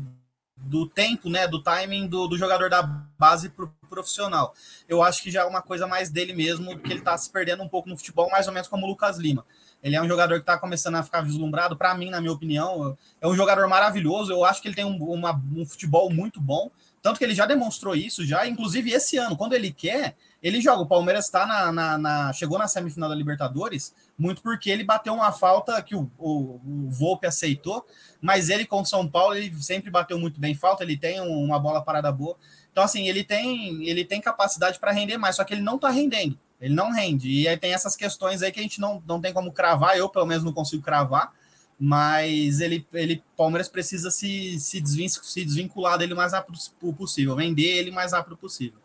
do tempo, né? Do timing do, do jogador da base pro profissional. Eu acho que já é uma coisa mais dele mesmo, que ele tá se perdendo um pouco no futebol, mais ou menos como o Lucas Lima. Ele é um jogador que está começando a ficar vislumbrado. Para mim, na minha opinião, é um jogador maravilhoso. Eu acho que ele tem um, uma, um futebol muito bom. Tanto que ele já demonstrou isso, já, inclusive esse ano, quando ele quer, ele joga. O Palmeiras está na, na, na, chegou na semifinal da Libertadores, muito porque ele bateu uma falta que o, o, o Volpe aceitou, mas ele contra o São Paulo, ele sempre bateu muito bem falta, ele tem uma bola parada boa. Então, assim, ele tem, ele tem capacidade para render mais, só que ele não está rendendo. Ele não rende. E aí tem essas questões aí que a gente não, não tem como cravar, eu pelo menos não consigo cravar, mas ele, ele Palmeiras precisa se, se, se desvincular dele o mais rápido possível, vender ele o mais rápido possível.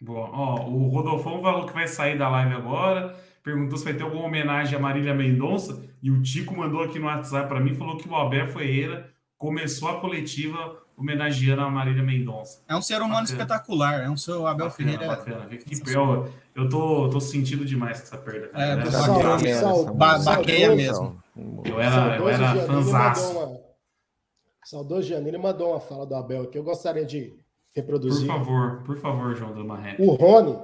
Bom, ó, o Rodolfão falou que vai sair da live agora. Perguntou se vai ter alguma homenagem a Marília Mendonça. E o Tico mandou aqui no WhatsApp para mim falou que o Albert Ferreira começou a coletiva homenageando a Marília Mendonça. É um ser humano bacana. espetacular. É um seu Abel bacana, Ferreira. Bacana. Que eu, eu tô, tô sentindo demais com essa perda. É, é baqueia mesmo. Eu era, eu era fãzaço. Saudoso Janine mandou uma fala do Abel que eu gostaria de reproduzir. Por favor, por favor, João Damarré. O Rony,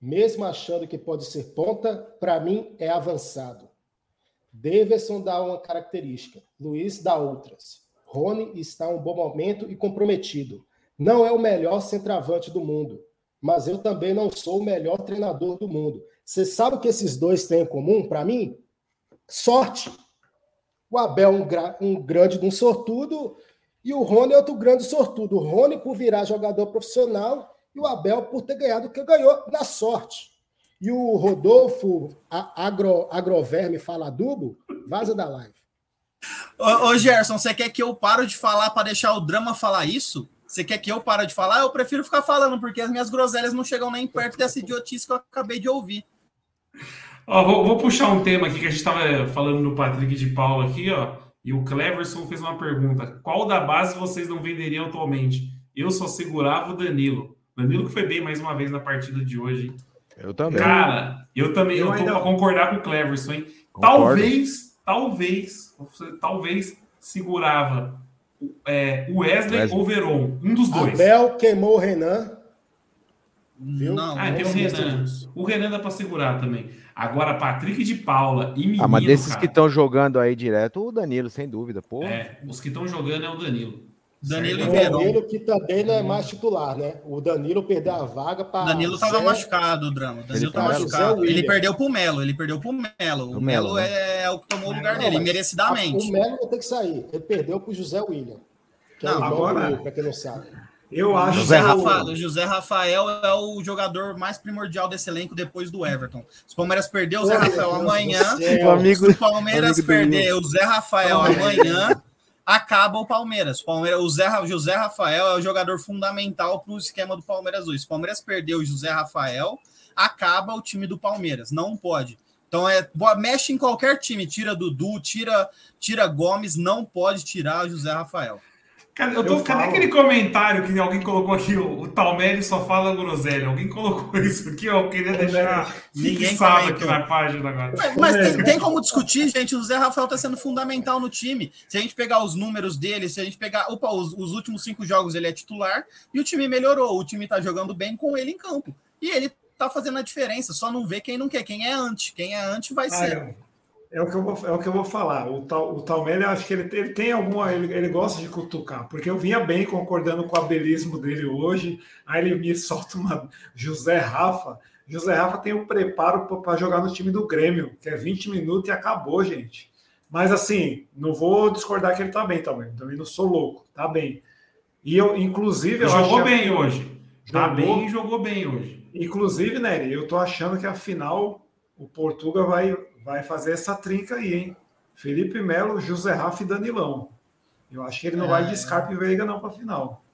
mesmo achando que pode ser ponta, para mim é avançado. Davidson dá uma característica, Luiz dá outras. Rony está em um bom momento e comprometido. Não é o melhor centroavante do mundo, mas eu também não sou o melhor treinador do mundo. Você sabe o que esses dois têm em comum? Para mim, sorte. O Abel, um, um grande um sortudo, e o Rony é outro grande sortudo. O Rony por virar jogador profissional e o Abel por ter ganhado o que ganhou na sorte. E o Rodolfo Agro, Agroverme fala adubo, vaza da live. Ô, ô Gerson, você quer que eu pare de falar para deixar o drama falar isso? Você quer que eu pare de falar? Eu prefiro ficar falando, porque as minhas groselhas não chegam nem perto dessa idiotice que eu acabei de ouvir. Ó, vou, vou, puxar um tema aqui que a gente estava falando no Patrick de Paula aqui, ó. E o Cleverson fez uma pergunta: qual da base vocês não venderiam atualmente? Eu só segurava o Danilo. Danilo que foi bem mais uma vez na partida de hoje. Eu também. Cara, eu também, eu, eu tô ainda... pra concordar com o Cleverson, hein? Concordo. Talvez, talvez, talvez segurava é, o Wesley, Wesley ou o Veron. Um dos dois. Abel queimou o Renan. Viu? Não, ah, tem o Renan. O Renan dá para segurar também. Agora, Patrick de Paula e Menino, Ah, mas desses cara, que estão jogando aí direto, o Danilo, sem dúvida. Pô. É, os que estão jogando é o Danilo. Danilo o Danilo que também não é mais titular, né? O Danilo perdeu a vaga para. Danilo estava Zé... machucado, o drama. Danilo estava machucado. Ele perdeu pro Melo, ele perdeu pro Melo. O, Melo, né? é o que tomou o lugar não, dele, merecidamente. O Melo vai ter que sair. Ele perdeu pro José William. Que não, é o agora, para quem não sabe. Eu acho José, Rafa, o José Rafael é o jogador mais primordial desse elenco depois do Everton. Se o Palmeiras perder o Zé Rafael amanhã, amigo, se o Palmeiras perder o Zé Rafael amanhã, acaba o Palmeiras. O, Palmeiras, o Zé, José Rafael é o jogador fundamental para o esquema do Palmeiras hoje. Se o Palmeiras perder o José Rafael, acaba o time do Palmeiras. Não pode. Então é mexe em qualquer time, tira Dudu, tira tira Gomes, não pode tirar o José Rafael. Cara, eu tô, eu cadê falo. aquele comentário que alguém colocou aqui? O, o Talmelli só fala groselha. Alguém colocou isso aqui, ó. Eu queria deixar Ninguém sabe aqui na página agora. Mas, mas tem, tem, como discutir, gente. O Zé Rafael tá sendo fundamental no time. Se a gente pegar os números dele, se a gente pegar. Opa, os, os últimos cinco jogos ele é titular e o time melhorou. O time tá jogando bem com ele em campo. E ele tá fazendo a diferença. Só não vê quem não quer. Quem é antes. Quem é antes vai ah, ser. É. É o que eu vou, é o que eu vou falar. O, tal, o Talmelli, acho que ele, ele tem alguma. Ele, ele gosta de cutucar, porque eu vinha bem concordando com o abelismo dele hoje. Aí ele me solta uma José Rafa. José Rafa tem o um preparo para jogar no time do Grêmio, que é 20 minutos e acabou, gente. Mas assim, não vou discordar que ele tá bem também. Também não sou louco, tá bem. E eu, inclusive. Eu jogou bem que... hoje. Tá bem e jogou bem hoje. Inclusive, Nery, eu tô achando que a final o Portugal vai vai fazer essa trinca aí, hein? Felipe Melo, José Rafa e Danilão. Eu acho que ele não é... vai de Scarpe e Veiga não para final.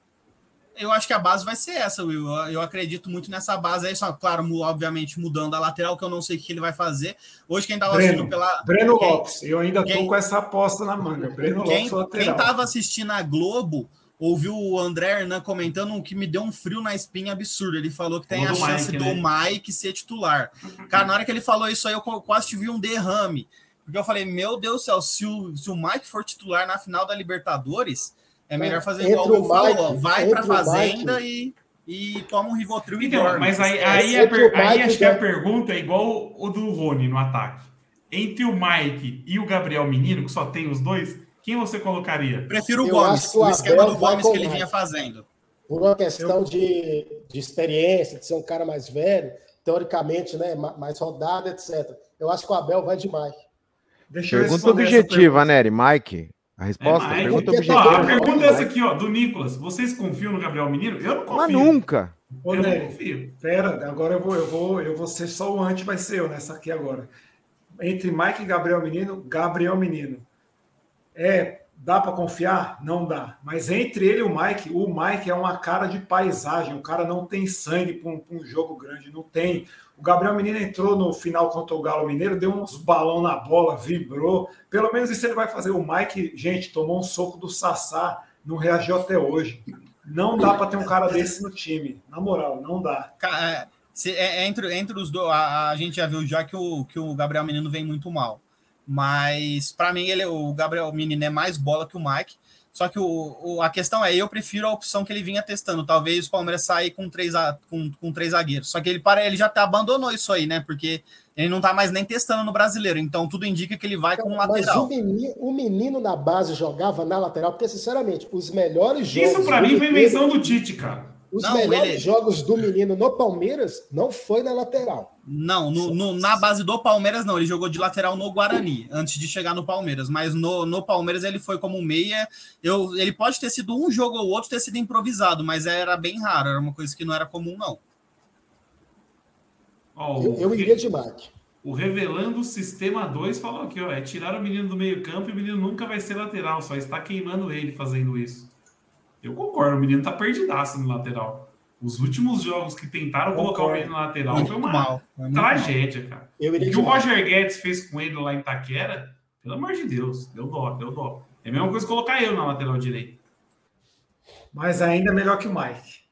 Eu acho que a base vai ser essa, Will. Eu acredito muito nessa base aí, só, claro, obviamente mudando a lateral, que eu não sei o que ele vai fazer. Hoje quem estava assistindo pela. Breno quem... Lopes, eu ainda quem... tô com essa aposta na manga. Breno quem... Lopes lateral. Quem estava assistindo a Globo ouvi o André Hernan comentando um que me deu um frio na espinha absurdo. Ele falou que tem a do chance Mike, do né? Mike ser titular. Cara, na hora que ele falou isso aí, eu quase tive um derrame. Porque eu falei, meu Deus do céu, se o, se o Mike for titular na final da Libertadores, é melhor fazer Entre igual o Will falou, Mike- vai pra fazenda e, e toma um Rivotril e Então, dorme. mas aí, É, aí, a entre per- aí Mike acho e que a pergunta é igual o do Rony no ataque. Entre o Mike e o Gabriel Menino, que só tem os dois, quem você colocaria? Prefiro o Eu Gomes, o o esquema Abel do Gomes que ele vinha fazendo. Por uma questão de, de experiência, de ser um cara mais velho, teoricamente, né, ma- mais rodado, etc. Eu acho que o Abel vai demais. Deixa eu Pergunta objetiva, Nery. Mike. A resposta? É, Mike. pergunta Porque- Ó, objetiva. a pergunta é essa aqui, ó, do Nicolas. Vocês confiam no Gabriel Menino? Eu não confio. Mas nunca. Ô, Eu não Nery, confio. Pera, agora eu vou, eu vou, eu vou ser só o anti, vai ser eu nessa aqui agora. Entre Mike e Gabriel Menino, Gabriel Menino. É, dá para confiar? Não dá. Mas entre ele e o Mike, o Mike é uma cara de paisagem. O cara não tem sangue para um, um jogo grande, não tem. O Gabriel Menino entrou no final contra o Galo Mineiro, deu uns balão na bola, vibrou. Pelo menos isso ele vai fazer. O Mike, gente, tomou um soco do Sassá, não reagiu até hoje. Não dá para ter um cara desse no time. Na moral, não dá. É- é entre, entre os dois, a, a gente já viu já que o, que o Gabriel Menino vem muito mal. Mas para mim ele, o Gabriel Menino é mais bola que o Mike. Só que o, o- a questão é, eu prefiro a opção que ele vinha testando. Talvez o Palmeiras sair com três, com, com três zagueiros. Só que ele, para, ele já tá, abandonou isso aí, né? Porque ele não tá mais nem testando no brasileiro. Então tudo indica que ele vai com um Mas o lateral. menino, o menino na base jogava na lateral, porque, sinceramente, os melhores jogos. Isso pra do mim foi invenção do Tite, cara. Os Não, melhores ele- jogos do menino no Palmeiras não foi na lateral. Não, no, no- na base do Palmeiras não. Ele jogou de lateral no Guarani, antes de chegar no Palmeiras. Mas no, no Palmeiras ele foi como meia. Eu, ele pode ter sido um jogo ou outro ter sido improvisado, mas era bem raro. Era uma coisa que não era comum, não. Ó, Eu, o, eu iria de Mike. o Revelando Sistema 2 falou aqui, ó. É tirar o menino do meio campo e o menino nunca vai ser lateral, só está queimando ele fazendo isso. Eu concordo, o menino tá perdidaço no lateral. Os últimos jogos que tentaram colocar o Concordo. menino na lateral Muito foi uma mal. Foi mal. tragédia, cara. Eu O que o. Roger Guedes fez com ele lá em Taquera, pelo amor de Deus, deu dó, deu dó. É a mesma coisa colocar eu na lateral direita. Mas ainda é melhor que o Mike.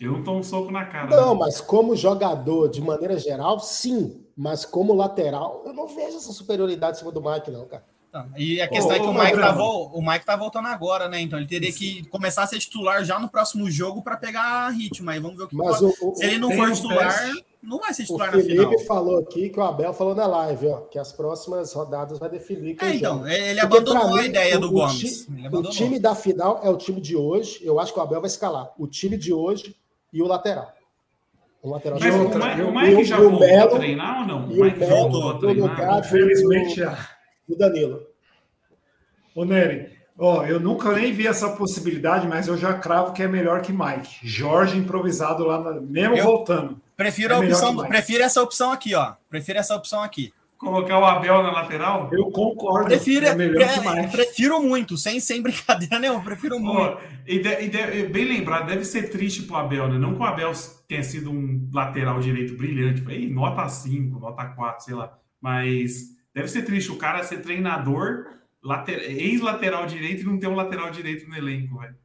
Eu não tomo um soco na cara. Não, né? mas como jogador, de maneira geral, sim. Mas como lateral, eu não vejo essa superioridade em cima do Mike, não, cara. Tá. E a questão Ô, é que ô, o Mike, tá, vol- o Mike tá voltando agora, né? Então ele teria que começar a ser titular já no próximo jogo para pegar ritmo. Aí vamos ver o que Mas pode- o, o, Se ele não for um titular, teste. não vai ser o titular na Felipe final. falou aqui que o Abel falou na live, ó, que as próximas rodadas vai definir quem É, então, joga. ele Porque, abandonou pra a mim, ideia o- do o Gomes. ti- Ele O time da final é o time de hoje. Eu acho que o Abel vai escalar. O time de hoje e o lateral. O lateral Mas de o, outra, o Mike já o voltou a treinar ou não? O o Mike já voltou a treinar? lugar Infelizmente já. Do Danilo. Ô, Nery, ó, eu nunca nem vi essa possibilidade, mas eu já cravo que é melhor que Mike. Jorge improvisado lá, na- mesmo Eu- voltando. Prefiro, É a opção, prefiro essa opção aqui, ó. Prefiro essa opção aqui. Colocar o Abel na lateral? Eu concordo. Prefiro, é melhor pre- que Mike. prefiro muito, sem, sem brincadeira nenhuma. Prefiro muito. Ó, e de- e de- bem lembrado, deve ser triste pro Abel, né? Não que o Abel tenha sido um lateral direito brilhante, aí, nota 5, nota 4, sei lá. Mas deve ser triste o cara ser treinador, later- ex-lateral direito e não ter um lateral direito no elenco, velho.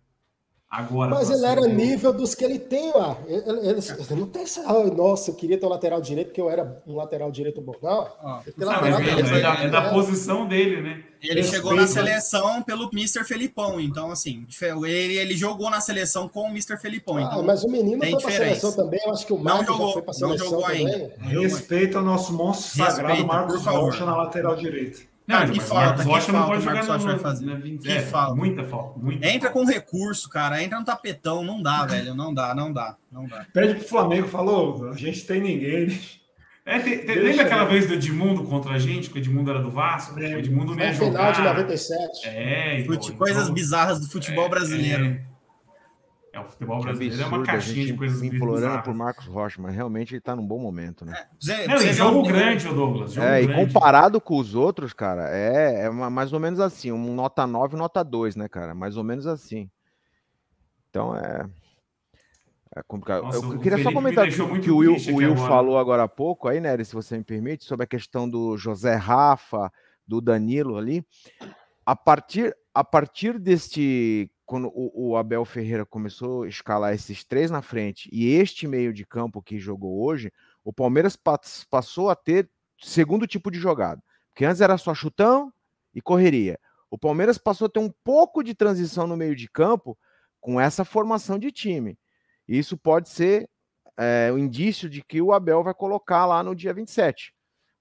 Agora. Mas ele era nível dos que ele tem lá. Ele, ele- ele não tem essa. "Ai, nossa, eu queria ter um lateral direito porque eu era um lateral direito bom. Não. Tem Não, lateral é, é da, é da né? posição dele, né? Ele Respeito, chegou na né? seleção pelo Mr. Felipão, então assim, ele, ele jogou na seleção com o Mr. Felipão. Ah, Então, mas o menino foi pra diferença. seleção também. Eu acho que o Não Marcos já jogou, foi pra não seleção jogou também. ainda. Não jogou ainda. Respeita o nosso monstro Respeita, sagrado, Marcos por favor. Rocha, na lateral direita. Não, Cara, que o falta, Marcos que Rocha não falta pode o jogar Marcos Rocha vai fazer. na 20 Que é, falta. Muita falta. Muita Entra falta. com recurso, cara. Entra no tapetão. Não dá, velho. Não dá, não dá, não dá. Pede pro Flamengo, falou, a gente tem ninguém. É, tem- tem- Deixa lembra eu aquela ver. vez do Edmundo contra a gente, que o Edmundo era do Vasco? O Lembro. Edmundo nem Na ia final de jogar. 97. É, então, coisas então- bizarras do futebol É, brasileiro. É, o futebol brasileiro é uma absurdo, a caixinha gente de coisas implorando por Marcos Rocha, mas realmente ele tá num bom momento, né? Você, Não, e jogo um- grande, ô Douglas. Jogo É, e grande. comparado com os outros, cara, é, é mais ou menos assim, um nota 9, nota 2, né, cara? Mais ou menos assim. Então é. É complicado. Nossa, eu o queria só comentar que, que o Will, o Will agora. falou agora há pouco, aí, Nery, se você me permite, sobre a questão do José Rafa, do Danilo ali. A partir, a partir deste quando o, o, Abel Ferreira começou a escalar esses três na frente e este meio de campo que jogou hoje, o Palmeiras passou a ter segundo tipo de jogada. Porque antes era só chutão e correria. O Palmeiras passou a ter um pouco de transição no meio de campo com essa formação de time. Isso pode ser é, um indício de que o Abel vai colocar lá no dia 27.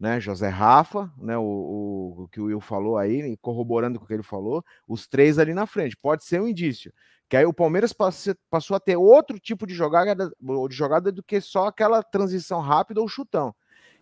Né, José Rafa, né, o, o, que o Will falou aí, corroborando com o que ele falou, os três ali na frente. Pode ser um indício. Que aí o Palmeiras passou, passou a ter outro tipo de jogada, de jogada do que só aquela transição rápida ou chutão.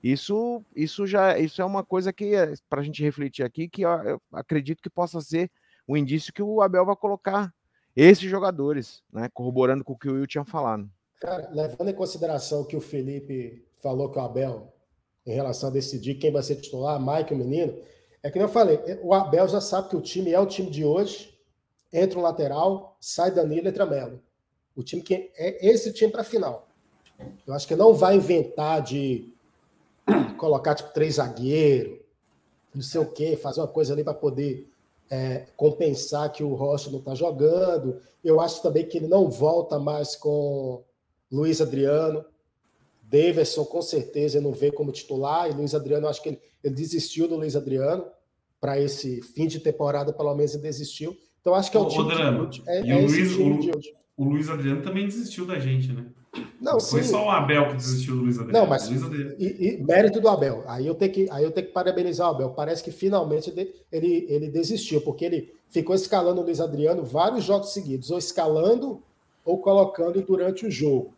Isso, isso já isso é uma coisa que é, para a gente refletir aqui, que eu, acredito que possa ser um indício que o Abel vai colocar esses jogadores, né? Corroborando com o que o Will tinha falado. Cara, levando em consideração que o Felipe falou com o Abel em relação a decidir quem vai ser titular, Mike, o menino, é que eu falei, o Abel já sabe que o time é o time de hoje, entra um lateral, sai Danilo, entra Melo. O time que é esse time para final. Eu acho que não vai inventar de colocar tipo três zagueiros, não sei o quê, fazer uma coisa ali para poder é, compensar que o Rocha não está jogando. Eu acho também que ele não volta mais com Luiz Adriano. Davidson, com certeza, não vê como titular. E Luiz Adriano, acho que ele, ele desistiu do Luiz Adriano para esse fim de temporada, pelo menos ele desistiu. Então, acho que é o, o time, drama. De, é, e é o, Luiz, o, o Luiz Adriano também desistiu da gente, né? Não, Foi sim. só o Abel que desistiu do Luiz Adriano. Não, mas e, e, mérito do Abel. Aí eu tenho que, aí eu tenho que parabenizar o Abel. Parece que finalmente ele, ele desistiu, porque ele ficou escalando o Luiz Adriano vários jogos seguidos, ou escalando ou colocando durante o jogo.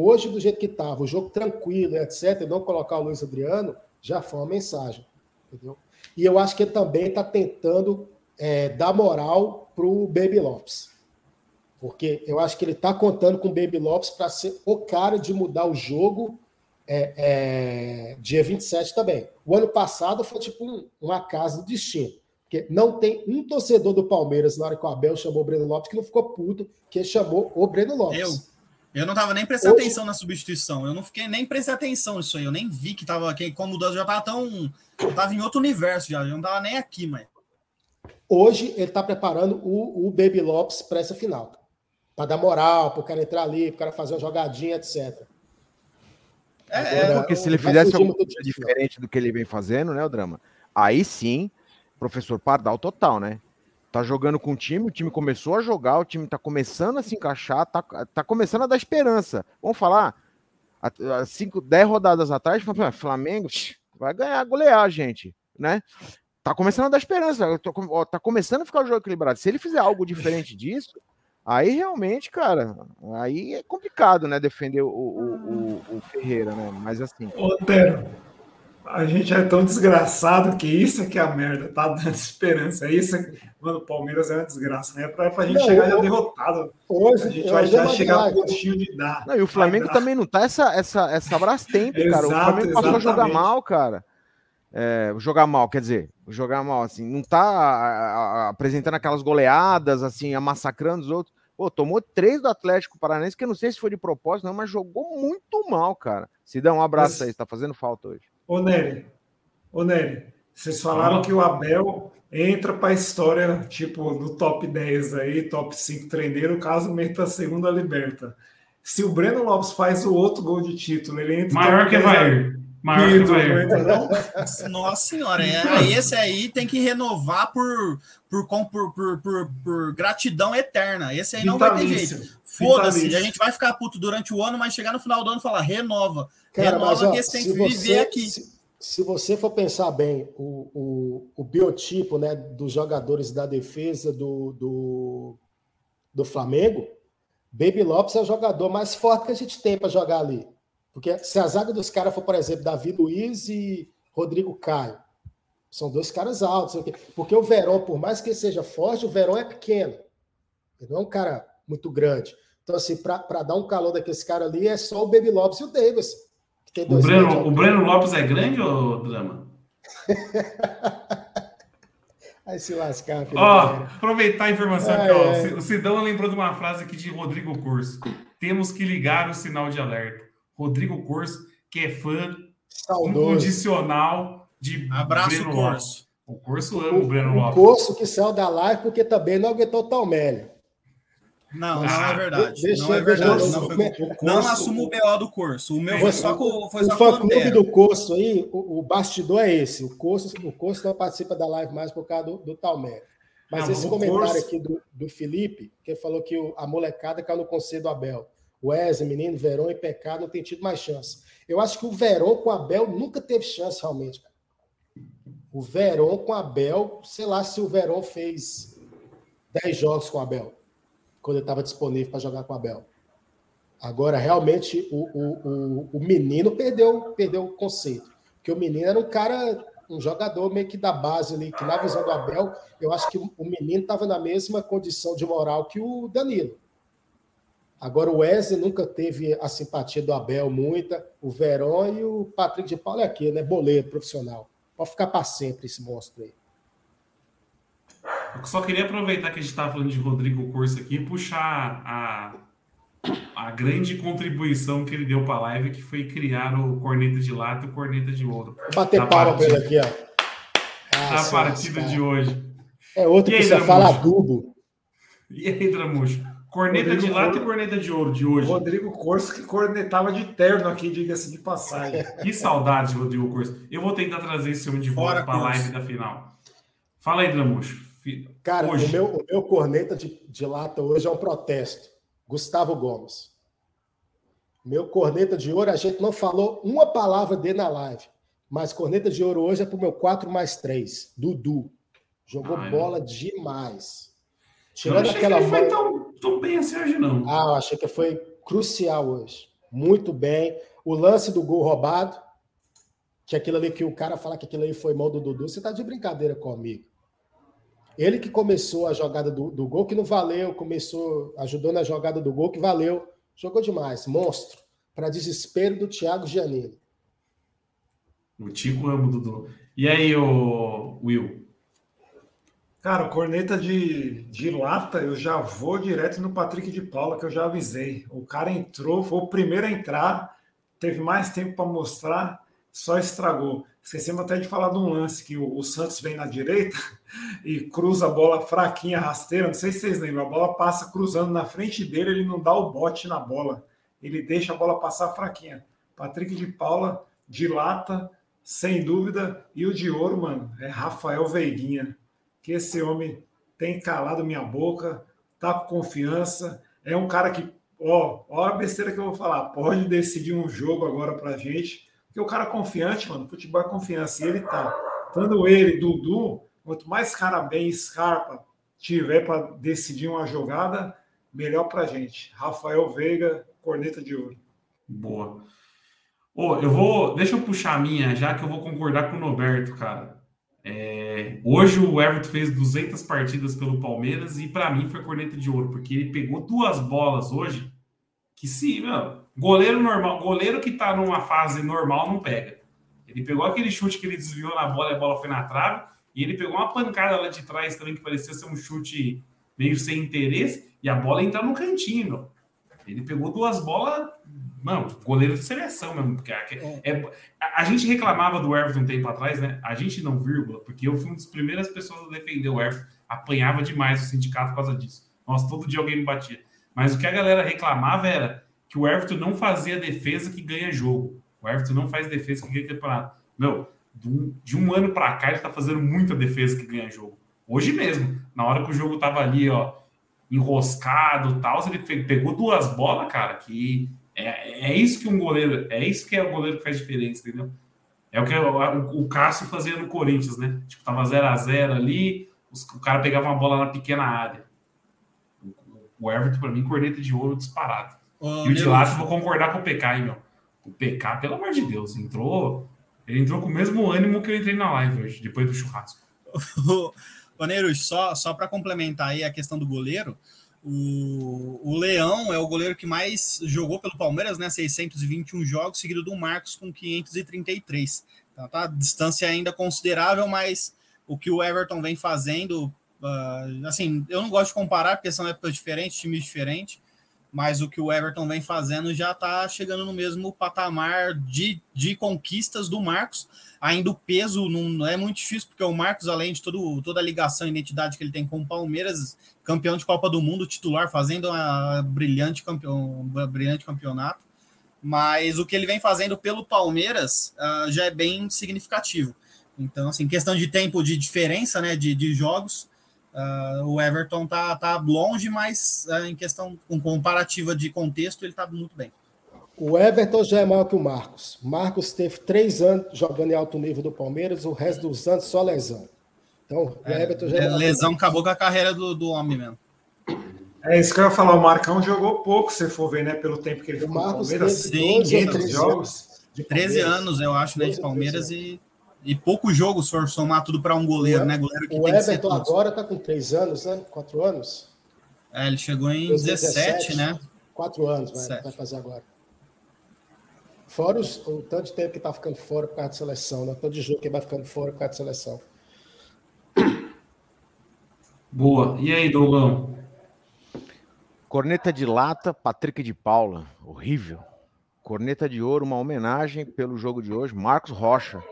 Hoje, do jeito que estava, o jogo tranquilo, etc., não colocar o Luiz Adriano, já foi uma mensagem. Entendeu? E eu acho que ele também está tentando é, dar moral para o Baby Lopes. Porque eu acho que ele está contando com o Baby Lopes para ser o cara de mudar o jogo é, é, dia 27 também. O ano passado foi tipo um, um acaso do destino. Porque não tem um torcedor do Palmeiras, na hora que o Abel chamou o Breno Lopes, que não ficou puto, que chamou o Breno Lopes. Eu. Eu não estava nem prestando Hoje... atenção na substituição. Eu não fiquei nem prestando atenção nisso aí. Eu nem vi que tava que como mudança já estava tão. Eu tava em outro universo já. Eu não estava nem aqui, mas. Hoje ele está preparando o, o Baby Lopes para essa final para dar moral, para o cara entrar ali, para o cara fazer uma jogadinha, etc. É, Agora, é, porque se ele fizesse alguma coisa diferente do que ele vem fazendo, né, o drama? Aí sim, professor Pardal total, né? Tá jogando com o time, o time começou a jogar, o time tá começando a se encaixar, tá, tá começando a dar esperança. Vamos falar, cinco, dez rodadas atrás, Flamengo vai ganhar, golear gente, né? Tá começando a dar esperança, tá começando a ficar o jogo equilibrado. Se ele fizer algo diferente disso, Aí realmente, cara, aí é complicado, né, defender o, o, o, o Ferreira, né? Mas assim. Otero, a gente é tão desgraçado que isso é que é a merda, tá dando esperança. É isso que, mano, o Palmeiras é uma desgraça, né? É pra, pra gente não, chegar já derrotado. Hoje, a gente vai já chegar com gostinho de dar. Não, e o Flamengo também não tá essa, essa, essa Brastemp, cara. O Flamengo passou a jogar mal, cara. É, jogar mal, quer dizer, jogar mal, assim, não tá apresentando aquelas goleadas, assim, massacrando os outros. Pô, tomou três do Atlético Paranaense, que eu não sei se foi de propósito, não, mas jogou muito mal, cara. Se dá um abraço mas... aí, está fazendo falta hoje. Ô, Nery, ô, Nery, vocês falaram ah. que o Abel entra para a história, tipo, no top 10 aí, top 5 treineiro, caso meta a segunda liberta. Se o Breno Lopes faz o outro gol de título, ele entra. Maior que vai. Maior que vai. Nossa senhora, é, esse aí tem que renovar por, por, por, por, por, por gratidão eterna. Esse aí não vai ter jeito. Foda-se, a gente vai ficar puto durante o ano, mas chegar no final do ano e falar, renova. Cara, renova mas, ó, que esse tem que você, viver aqui. Se, se, você for pensar bem, o, o, o biotipo né, dos jogadores da defesa do, do, do Flamengo, Baby Lopes é o jogador mais forte que a gente tem para jogar ali. Porque se a zaga dos caras for, por exemplo, Davi Luiz e Rodrigo Caio, são dois caras altos. Porque o Verón, por mais que seja forte, o Verón é pequeno. Ele não é um cara muito grande. Então, assim, para dar um calor daquele cara ali, é só o Baby Lopes e o Davis. O Breno, o Breno Lopes é grande ou drama? Aí se lascar, filho. Ó, aproveitar a informação aqui, ó. É. O Sidão lembrou de uma frase aqui de Rodrigo Curso. Temos que ligar o sinal de alerta. Rodrigo Corso, que é fã Saudoso. incondicional de Abraço, Breno Corso. O Corso ama o, o Breno Lopes. O Corso que saiu da live porque também não aguentou o Talmelli. Não, não é verdade. Deixa, não é verdade. Não, foi, não assumo o BO do curso. O meu foi só com foi só O fã-clube do curso aí, o, o, bastidor é esse. O curso, o curso não participa da live mais por causa do, do Talmer. Mas não, esse comentário curso... aqui do, do Felipe, que falou que o, a molecada caiu no conselho do Abel. O Wesley, menino, Verão e Pecado não tem tido mais chance. Eu acho que o Verão com o Abel nunca teve chance realmente, cara. O Verón com o Abel, sei lá se o Verón fez 10 jogos com o Abel, quando ele estava disponível para jogar com o Abel. Agora, realmente, o, o, o, o, menino perdeu, perdeu o conceito. Porque o menino era um cara, um jogador meio que da base ali, que na visão do Abel, eu acho que o menino estava na mesma condição de moral que o Danilo. Agora, o Wesley nunca teve a simpatia do Abel, muita. O Verón e o Patrick de Paulo é aqui, né? Boleiro profissional. Pode ficar para sempre esse monstro aí. Eu só queria aproveitar que a gente estava falando de Rodrigo Corso aqui e puxar a, a grande contribuição que ele deu para a live, que foi criar o Corneta de Lata e o Corneta de Ouro. Vou bater palma para ele aqui, ó. Ah, na partida de hoje. É outro que você fala adubo. E aí, Dramuxo? Corneta Rodrigo de lata Cor... e corneta de ouro de hoje. Rodrigo Corso que cornetava de terno aqui, diga-se de passagem. Que saudade, Rodrigo Corso. Eu vou tentar trazer esse homem de volta para a live da final. Fala aí, Dramuxo. Cara, hoje... o, meu, o meu corneta de, de lata hoje é um protesto. Gustavo Gomes. Meu corneta de ouro, a gente não falou uma palavra dele na live. Mas corneta de ouro hoje é pro meu 4 mais 3. Dudu. Jogou Ai, bola demais. Tirando aquela mão. Foi tão tão bem assim hoje, não. Ah, eu achei que foi crucial hoje. Muito bem. O lance do gol roubado, que aquilo ali que o cara fala que aquilo ali foi mal do Dudu, você tá de brincadeira comigo. Ele que começou a jogada do, do gol, que não valeu, começou, ajudou na jogada do gol, que valeu. Jogou demais, monstro. Para desespero do Thiago Giannini. O Tico ama o Dudu. E aí, o Will? Cara, corneta de, de lata, eu já vou direto no Patrick de Paula, que eu já avisei. O cara entrou, foi o primeiro a entrar, teve mais tempo para mostrar, só estragou. Esquecemos até de falar de um lance que o, o, Santos vem na direita e cruza a bola fraquinha, rasteira. Não sei se vocês lembram, a bola passa cruzando na frente dele, ele não dá o bote na bola, ele deixa a bola passar fraquinha. Patrick de Paula, de lata, sem dúvida. E o de ouro, mano, é Rafael Veiguinha que esse homem tem calado minha boca, tá com confiança, é um cara que, ó, ó a besteira que eu vou falar, pode decidir um jogo agora pra gente, porque o cara confiante, mano, futebol é confiança, e ele tá. Tanto ele, Dudu, quanto mais cara bem, Scarpa tiver para decidir uma jogada, melhor pra gente. Rafael Veiga, corneta de ouro. Boa. Oh, eu vou. Deixa eu puxar a minha, já que eu vou concordar com o Noberto, cara. É, hoje o Everton fez 200 partidas pelo Palmeiras e para mim foi corneta de ouro, porque ele pegou duas bolas hoje que se, meu, goleiro normal, goleiro que tá numa fase normal não pega. Ele pegou aquele chute que ele desviou na bola e a bola foi na trave, e ele pegou uma pancada lá de trás também que parecia ser um chute meio sem interesse, e a bola entra no cantinho, meu. Ele pegou duas bolas Mano, goleiro de seleção mesmo. Porque é, é, a, a, gente reclamava do Everton um tempo atrás, né? A gente não, vírgula, porque eu fui uma das primeiras pessoas a defender o Everton. Apanhava demais o sindicato por causa disso. Nossa, todo dia alguém me batia. Mas o que a galera reclamava era que o Everton não fazia defesa que ganha jogo. O Everton não faz defesa que ganha campeonato. Meu, de um ano para cá ele tá fazendo muita defesa que ganha jogo. Hoje mesmo, na hora que o jogo tava ali, ó, enroscado tal, ele pegou duas bolas, cara, que é, é isso que um goleiro, é isso que é o goleiro que faz diferença, entendeu? É o que o, Cássio fazia no Corinthians, né? Tipo, tava 0 a 0 ali, o cara pegava uma bola na pequena área. O, Everton, para mim, corneta de ouro disparado. Oh, e o de lado, vou concordar com o PK, hein, meu? O PK, pelo amor de Deus, entrou. Ele entrou com o mesmo ânimo que eu entrei na live hoje, depois do churrasco. Ô, Neiros, só, só para complementar aí a questão do goleiro, o, o Leão é o goleiro que mais jogou pelo Palmeiras, né? 621 jogos, seguido do Marcos com 533. Então tá distância ainda considerável, mas o que o Everton vem fazendo, uh, assim, eu não gosto de comparar porque são épocas diferentes, times diferentes, mas o que o Everton vem fazendo já está chegando no mesmo patamar de, de conquistas do Marcos. Ainda o peso não é muito difícil, porque o Marcos, além de todo, toda a ligação e identidade que ele tem com o Palmeiras, campeão de Copa do Mundo, titular, fazendo uma brilhante, campeão, um brilhante campeonato. Mas o que ele vem fazendo pelo Palmeiras uh, já é bem significativo. Então, assim, questão de tempo de diferença né, de, de jogos, Uh, o Everton tá, tá longe, mas uh, em questão com comparativa de contexto, ele tá muito bem. O Everton já é maior que o Marcos. Marcos teve três anos jogando em alto nível do Palmeiras, o resto dos anos só lesão. Então, o é, Everton já é, é Lesão acabou com a carreira do, do homem mesmo. É isso que eu ia falar. O Marcão jogou pouco, se for ver, né? Pelo tempo que ele ficou no Palmeiras. Sim, 500 jogos. 13 anos, eu acho, né? De Palmeiras e e pouco jogo se for somar tudo para um goleiro, o, né? Goleiro que o Everton agora está com três anos, né? Quatro anos? É, ele chegou em 2017, 17, né? Quatro anos vai, vai, fazer agora. Fora os, o tanto de tempo que está ficando fora por causa de seleção, né? Tanto de jogo que vai ficando fora por causa de seleção. Boa. E aí, Dougão? Corneta de lata, Patrick de Paula. Horrível. Corneta de ouro, uma homenagem pelo jogo de hoje. Marcos Rocha.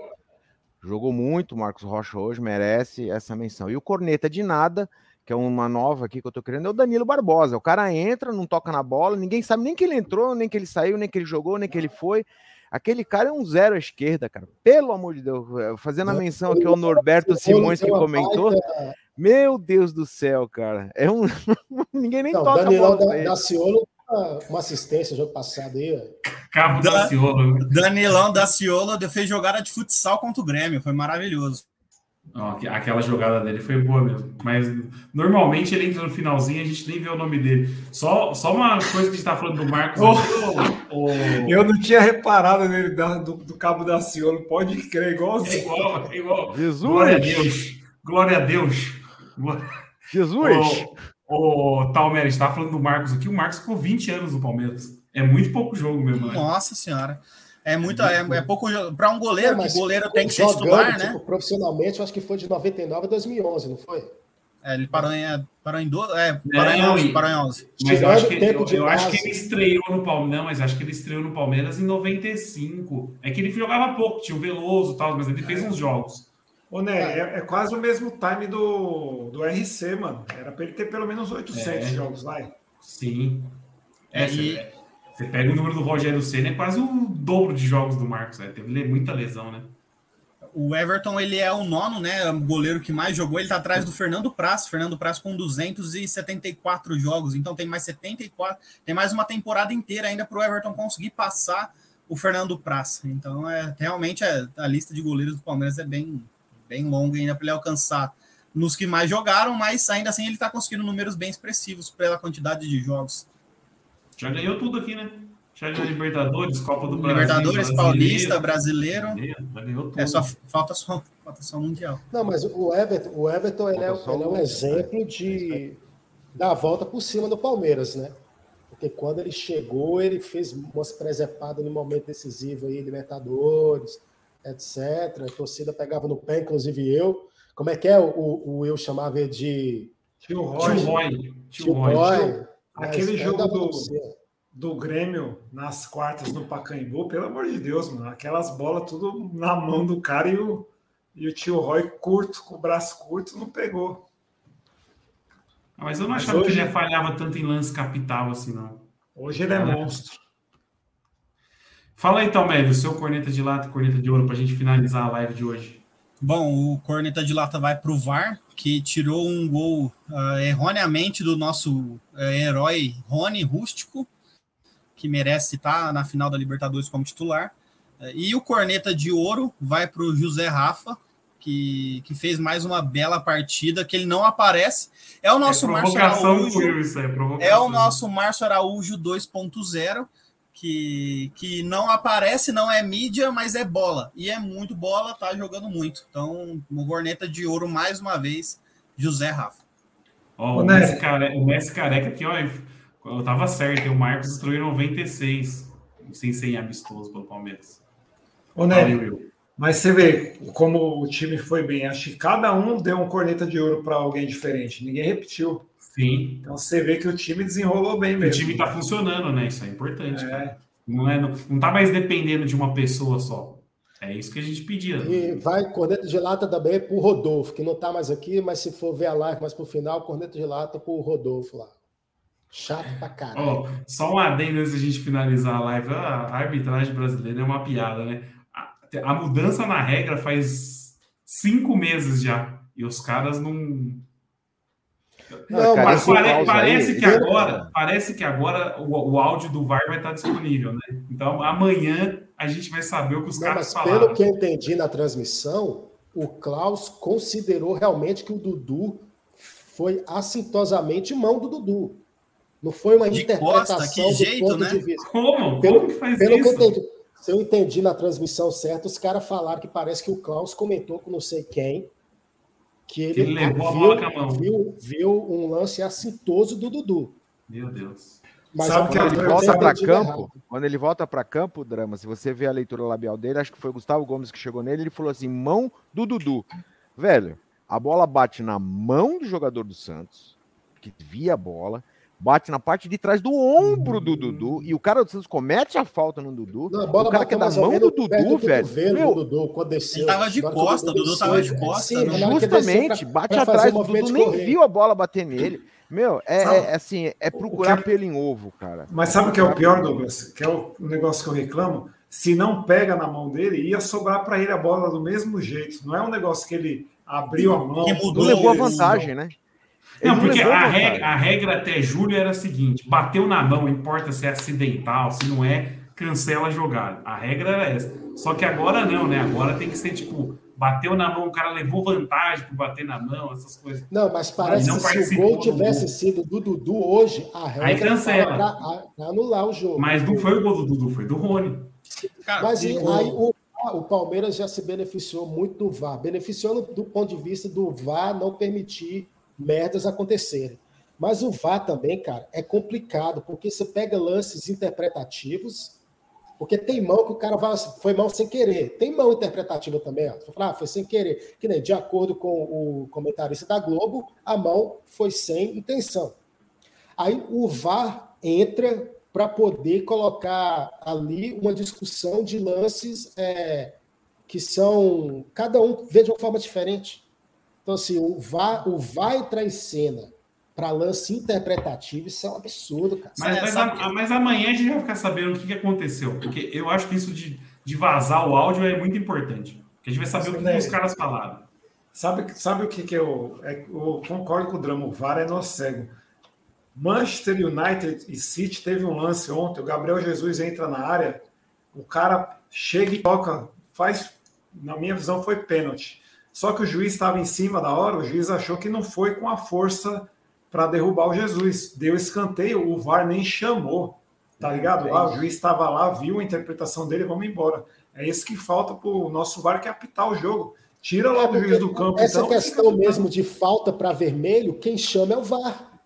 Jogou muito Marcos Rocha hoje, merece essa menção. E o Corneta de nada, que é uma nova aqui que eu tô querendo, é o Danilo Barbosa. O cara entra, não toca na bola, ninguém sabe nem que ele entrou, nem que ele saiu, nem que ele jogou, nem que ele foi. Aquele cara é um zero à esquerda, cara. Pelo amor de Deus. Fazendo a menção aqui ao Norberto Simões que comentou. Meu Deus do céu, cara. É um. ninguém nem não, toca Danilo a bola. Da, Daciolo uma assistência no jogo passado aí. Cabo da, Daciolo. Danilão Daciolo fez jogada de futsal contra o Grêmio, foi maravilhoso. aquela jogada dele foi boa mesmo. Mas normalmente ele entra no finalzinho e a gente nem vê o nome dele. Só, só uma coisa que a gente tá falando do Marcos. Oh, Eu não tinha reparado nele do, do Cabo Daciolo, pode crer, igualzinho. É igual, é igual. Jesus! Glória a Deus! Glória a Deus! Jesus! Oh, o Talmer, está falando do Marcos aqui. O Marcos ficou 20 anos no Palmeiras. É muito pouco jogo mesmo, né? Nossa senhora. É muito, é, é pouco para um goleiro, é, que goleiro tem que ser titular, né? Tipo, profissionalmente, eu acho que foi de 99 a 2011, não foi? É, ele parou em, parou em, do, é, parou em 11, parou em 11. Mas eu, acho que, eu, eu acho que ele estreou no Palmeiras, não, mas acho que ele estreou no Palmeiras em 95. É que ele jogava pouco, tinha o Veloso e tal, mas ele fez uns jogos. Ô, Né, é, é, quase o mesmo time do, do RC, mano. Era para ele ter pelo menos 800 é. jogos, vai. Sim. É, e... você, pega o número do Rogério Senna, é quase o dobro de jogos do Marcos. Né? Teve muita lesão, né? O Everton, ele é o nono, né? O goleiro que mais jogou. Ele tá atrás do Fernando Praz. Fernando Praz com 274 jogos. Então tem mais 74. Tem mais uma temporada inteira ainda para o Everton conseguir passar o Fernando Praz. Então, é realmente a, a lista de goleiros do Palmeiras é bem, bem longo ainda para ele alcançar nos que mais jogaram, mas ainda assim ele está conseguindo números bem expressivos pela quantidade de jogos. Já ganhou tudo aqui, né? Já ganhou Libertadores, Copa do Brasil. Libertadores, Paulista, Brasileiro. Já ganhou tudo. É só falta só falta só mundial. Não, mas o Everton, o Everton ele é, ele é um exemplo de dar a volta por cima do Palmeiras, né? Porque quando ele chegou, ele fez umas presepadas no momento decisivo aí, Libertadores etc. A torcida pegava no pé, inclusive eu. Como é que é? O, o eu chamava ele de. Tio Roy. Tio Roy. Tio Roy. Aquele jogo do, do Grêmio nas quartas no Pacaembu, pelo amor de Deus, mano. Aquelas bolas tudo na mão do cara e o, e o tio Roy curto, com o braço curto, não pegou. Mas eu não achava hoje... que ele falhava tanto em lance capital assim, não. Hoje ele é, é monstro. Fala aí, Talmédio, o seu corneta de lata e corneta de ouro, para a gente finalizar a live de hoje. Bom, o corneta de lata vai para o VAR, que tirou um gol uh, erroneamente do nosso uh, herói Rony Rústico, que merece estar na final da Libertadores como titular. Uh, e o corneta de ouro vai para o José Rafa, que, que fez mais uma bela partida, que ele não aparece. É o nosso é Márcio Araújo. É, é o nosso Márcio Araújo 2.0 que, que não aparece, não é mídia, mas é bola. E é muito bola, tá jogando muito. Então, o Gorneta de Ouro, mais uma vez, José Rafa. Oh, o, Messi Careca, o Messi Careca aqui, ó, eu tava certo, o Marcos destruiu 96, sem ser amistoso pelo Palmeiras. Ô, Nery, mas você vê como o time foi bem. Acho que cada um deu um corneta de ouro para alguém diferente. Ninguém repetiu. Sim. Então você vê que o time desenrolou bem mesmo. O time tá funcionando, né? Isso é importante. É. Não, é, não, não tá mais dependendo de uma pessoa só. É isso que a gente pedia. Né? E vai corneta de lata também pro Rodolfo, que não tá mais aqui, mas se for ver a live mais pro final, corneta de lata pro Rodolfo lá. Chato pra caralho. Oh, só um adendo antes da gente finalizar a live. A arbitragem brasileira é uma piada, né? A, a mudança na regra faz cinco meses já. E os caras não. Não, cara, pare, parece, aí, que agora, parece que agora o, o áudio do VAR vai estar disponível, né? Então amanhã a gente vai saber o que os não, caras mas falaram. Pelo que eu entendi na transmissão, o Klaus considerou realmente que o Dudu foi assintosamente mão do Dudu. Não foi uma de interpretação costa, do jeito, ponto né? de vista. Como? Pelo, Como que faz pelo isso? Que eu entendi, se eu entendi na transmissão certa, os caras falaram que parece que o Klaus comentou com não sei quem que ele, ele levou viu, a bola com a mão. Viu, viu um lance assintoso do Dudu. Meu Deus. Mas Sabe que ele volta para campo, errado. quando ele volta para campo, drama, se você vê a leitura labial dele, acho que foi o Gustavo Gomes que chegou nele, ele falou assim: mão do Dudu. Velho, a bola bate na mão do jogador do Santos, que via a bola, bate na parte de trás do ombro do Dudu e o cara do Santos comete a falta no Dudu. Não, o cara que é da mão do Dudu, velho. Meu, Dudu, quando desceu, ele tava de costa, o Dudu tava de costa. Sim, né? justamente, bate atrás, o Dudu nem viu a bola bater nele. Meu, é, é assim, é procurar que... pelo em ovo, cara. Mas sabe o que é o pior, Douglas? Que é o negócio que eu reclamo? Se não pega na mão dele, ia sobrar para ele a bola do mesmo jeito. Não é um negócio que ele abriu a mão. Que mudou, levou a vantagem, né? Não, porque a regra, a regra, até julho era a seguinte: bateu na mão, importa se é acidental, se não é, cancela a jogada. A regra era essa. Só que agora não, né? Agora tem que ser tipo, bateu na mão, o cara levou vantagem por bater na mão, essas coisas. Não, mas parece mas que se o gol tivesse gol. sido do Dudu hoje, a regra aí cancela. Pra, anular o jogo. Mas não foi o gol do Dudu, foi do Rony. Cara, mas aí, aí o, o Palmeiras já se beneficiou muito do VAR. Beneficiou do ponto de vista do VAR não permitir merdas acontecerem. Mas o VAR também, cara, é complicado, porque você pega lances interpretativos, porque tem mão que o cara vai, foi mal sem querer. Tem mão interpretativa também, ó. Ah, foi sem querer. Que nem, de acordo com o comentarista da Globo, a mão foi sem intenção. Aí o VAR entra para poder colocar ali uma discussão de lances é, que são. Cada um vê de uma forma diferente. Então, assim, o vai, o vai em cena para lance interpretativo, isso é um absurdo, cara. Mas, mas, a, mas, amanhã a gente vai ficar sabendo o que, que aconteceu, porque eu acho que isso de, de vazar o áudio é muito importante. Porque a gente vai saber o que, que os caras falaram. Sabe, sabe o que, que eu, é, eu concordo com o drama? O VAR é nosso cego. Manchester United e City teve um lance ontem. O Gabriel Jesus entra na área, o cara chega e toca, faz, na minha visão, foi pênalti. Só que o juiz estava em cima da hora, o juiz achou que não foi com a força para derrubar o Jesus. Deu escanteio, o VAR nem chamou, tá ligado? Ah, o juiz estava lá, viu a interpretação dele, vamos embora. É isso que falta para o nosso VAR, que é apitar o jogo. Tira lá do juiz do campo. Essa então, questão mesmo de falta para vermelho, quem chama é o VAR.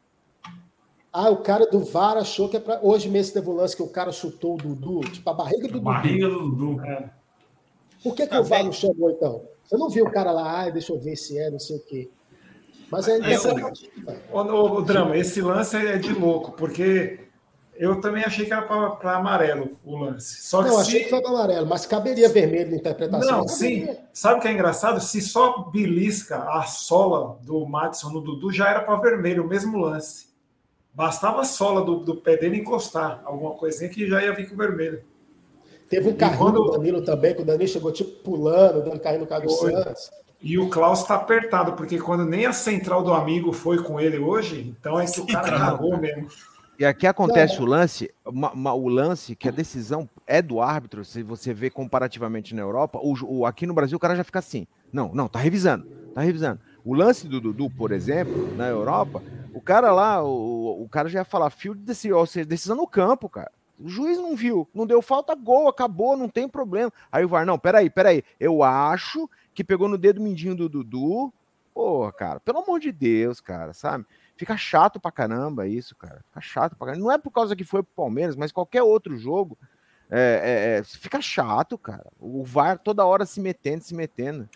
Ah, o cara do VAR achou que é para. Hoje mesmo teve um lance que o cara chutou o Dudu, tipo a barriga do Dudu. Barriga do Dudu. É. Por que, que tá o VAR não chamou então? Você não viu o cara lá, ah, deixa eu ver se é, não sei o quê. Mas é interessante. O, drama, esse lance é de louco, porque eu também achei que era para amarelo o lance. Só não, achei se... que foi para amarelo, mas caberia vermelho na interpretação. Não, sim. Sabe o que é engraçado? Se só belisca a sola do Madison no Dudu, já era para vermelho, o mesmo lance. Bastava a sola do, do pé dele encostar, alguma coisinha que já ia vir com vermelho. Teve um carrinho quando... do Danilo também, que o Danilo chegou tipo pulando, dando carrinho no do Santos. E o Klaus está apertado, porque quando nem a central do amigo foi com ele hoje, então é que o cara cagou mesmo. E aqui acontece não, o lance, uma, uma, o lance que a decisão é do árbitro, se você vê comparativamente na Europa, o, o, aqui no Brasil o cara já fica assim. Não, não, tá revisando, tá revisando. O lance do Dudu, por exemplo, na Europa, o cara lá, o, o cara já ia falar fio de decisão, ou seja, decisão no campo, cara. O juiz não viu, não deu falta, gol, acabou, não tem problema. Aí o VAR, não, peraí, peraí, eu acho que pegou no dedo mindinho do Dudu. Porra, cara, pelo amor de Deus, cara, sabe? Fica chato pra caramba isso, cara. Fica chato pra caramba. Não é por causa que foi pro Palmeiras, mas qualquer outro jogo. É, é, é, fica chato, cara. O VAR toda hora se metendo, se metendo.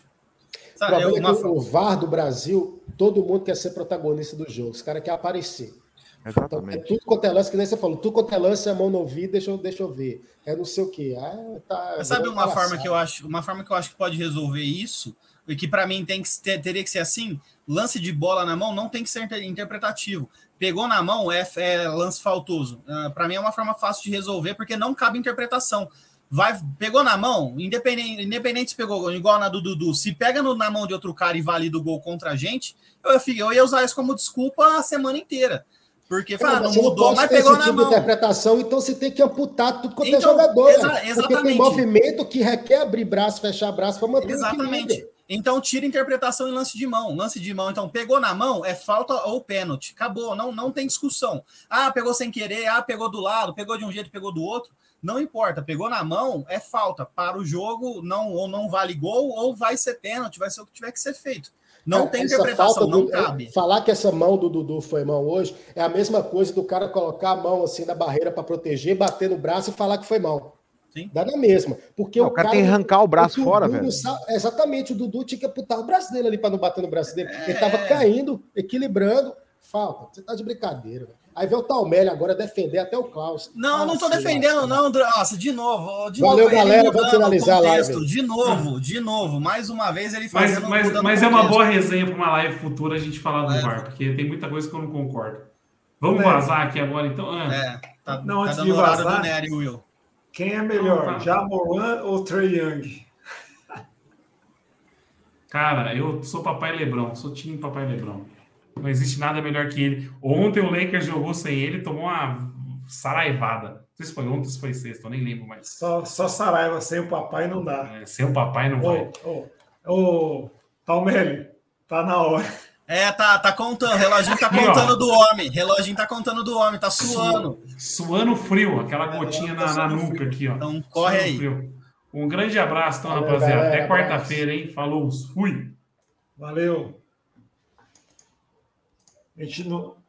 O problema é que o VAR do Brasil, todo mundo quer ser protagonista do jogo. Os caras querem aparecer. Exatamente. Então, é tudo quanto é lance, que nem você falou, tudo quanto é lance, a mão não vi, deixa eu, deixa eu ver. É não sei o quê. Ah, tá, Mas sabe uma forma que eu acho, uma forma que eu acho que pode resolver isso, e que para mim tem que ter, teria que ser assim, lance de bola na mão não tem que ser interpretativo. Pegou na mão é, é lance faltoso. Uh, para mim é uma forma fácil de resolver porque não cabe interpretação. Vai, pegou na mão, independente, independente se pegou igual na do Dudu, se pega no, na mão de outro cara e valida o gol contra a gente, eu, eu ia usar isso como desculpa a semana inteira. Porque fala, não, não mudou, mas pegou na tipo mão. interpretação, então você tem que amputar tudo quanto é então, é jogador. Exa né? exatamente. Porque tem movimento que requer abrir braço, fechar braço para manter Exatamente. Então tira interpretação em lance de mão. Lance de mão, então pegou na mão, é falta ou pênalti. Acabou, não, não tem discussão. Ah, pegou sem querer, ah, pegou do lado, pegou de um jeito, pegou do outro. Não importa, pegou na mão, é falta. Para o jogo, não ou não vale gol, ou vai ser pênalti, vai ser o que tiver que ser feito. Não é, tem interpretação, não do, é, cabe. Falar que essa mão do Dudu foi mão hoje é a mesma coisa do cara colocar a mão assim na barreira para proteger, bater no braço e falar que foi mão. Sim. Dá na mesma. Porque não, o, cara, tem que arrancar o braço o fora, velho. Sabe, exatamente, o Dudu tinha que aputar o braço dele ali para não bater no braço dele. É... Ele tava caindo, equilibrando. Falta. Você tá de brincadeira, velho. Aí vem o Talmelli agora defender até o Klaus. Não, Nossa, não tô defendendo, não, Nossa, de novo. De Valeu, novo, galera. Vamos finalizar a live. De novo, de novo. Mais uma vez ele faz. Mas, mas, mas é uma boa resenha para uma live futura a gente falar do é. VAR, porque tem muita coisa que eu não concordo. Vamos é. vazar aqui agora, então? Ah. É, tá, não, tá antes de vazar, do Nery, Will. Quem é melhor, ah, tá. Jamoran ou Trey Young? Cara, eu sou papai Lebrão, sou time papai Lebrão. Não existe nada melhor que ele. Ontem o Lakers jogou sem ele, tomou uma saraivada. Não sei se foi ontem ou se foi sexta, eu nem lembro mais. Só, só saraiva, sem o papai não dá. É, sem o papai não ô, vai. Ô, ô, Palmeiras, tá na hora. É, tá, tá contando, o reloginho tá contando do homem, reloginho tá contando do homem, tá suando. Suando frio, aquela gotinha é, na, na nuca aqui, ó. Então corre aí. Frio. Um grande abraço, então, Valeu, rapaziada. Até quarta-feira, hein? Falou, fui. Valeu. A gente não,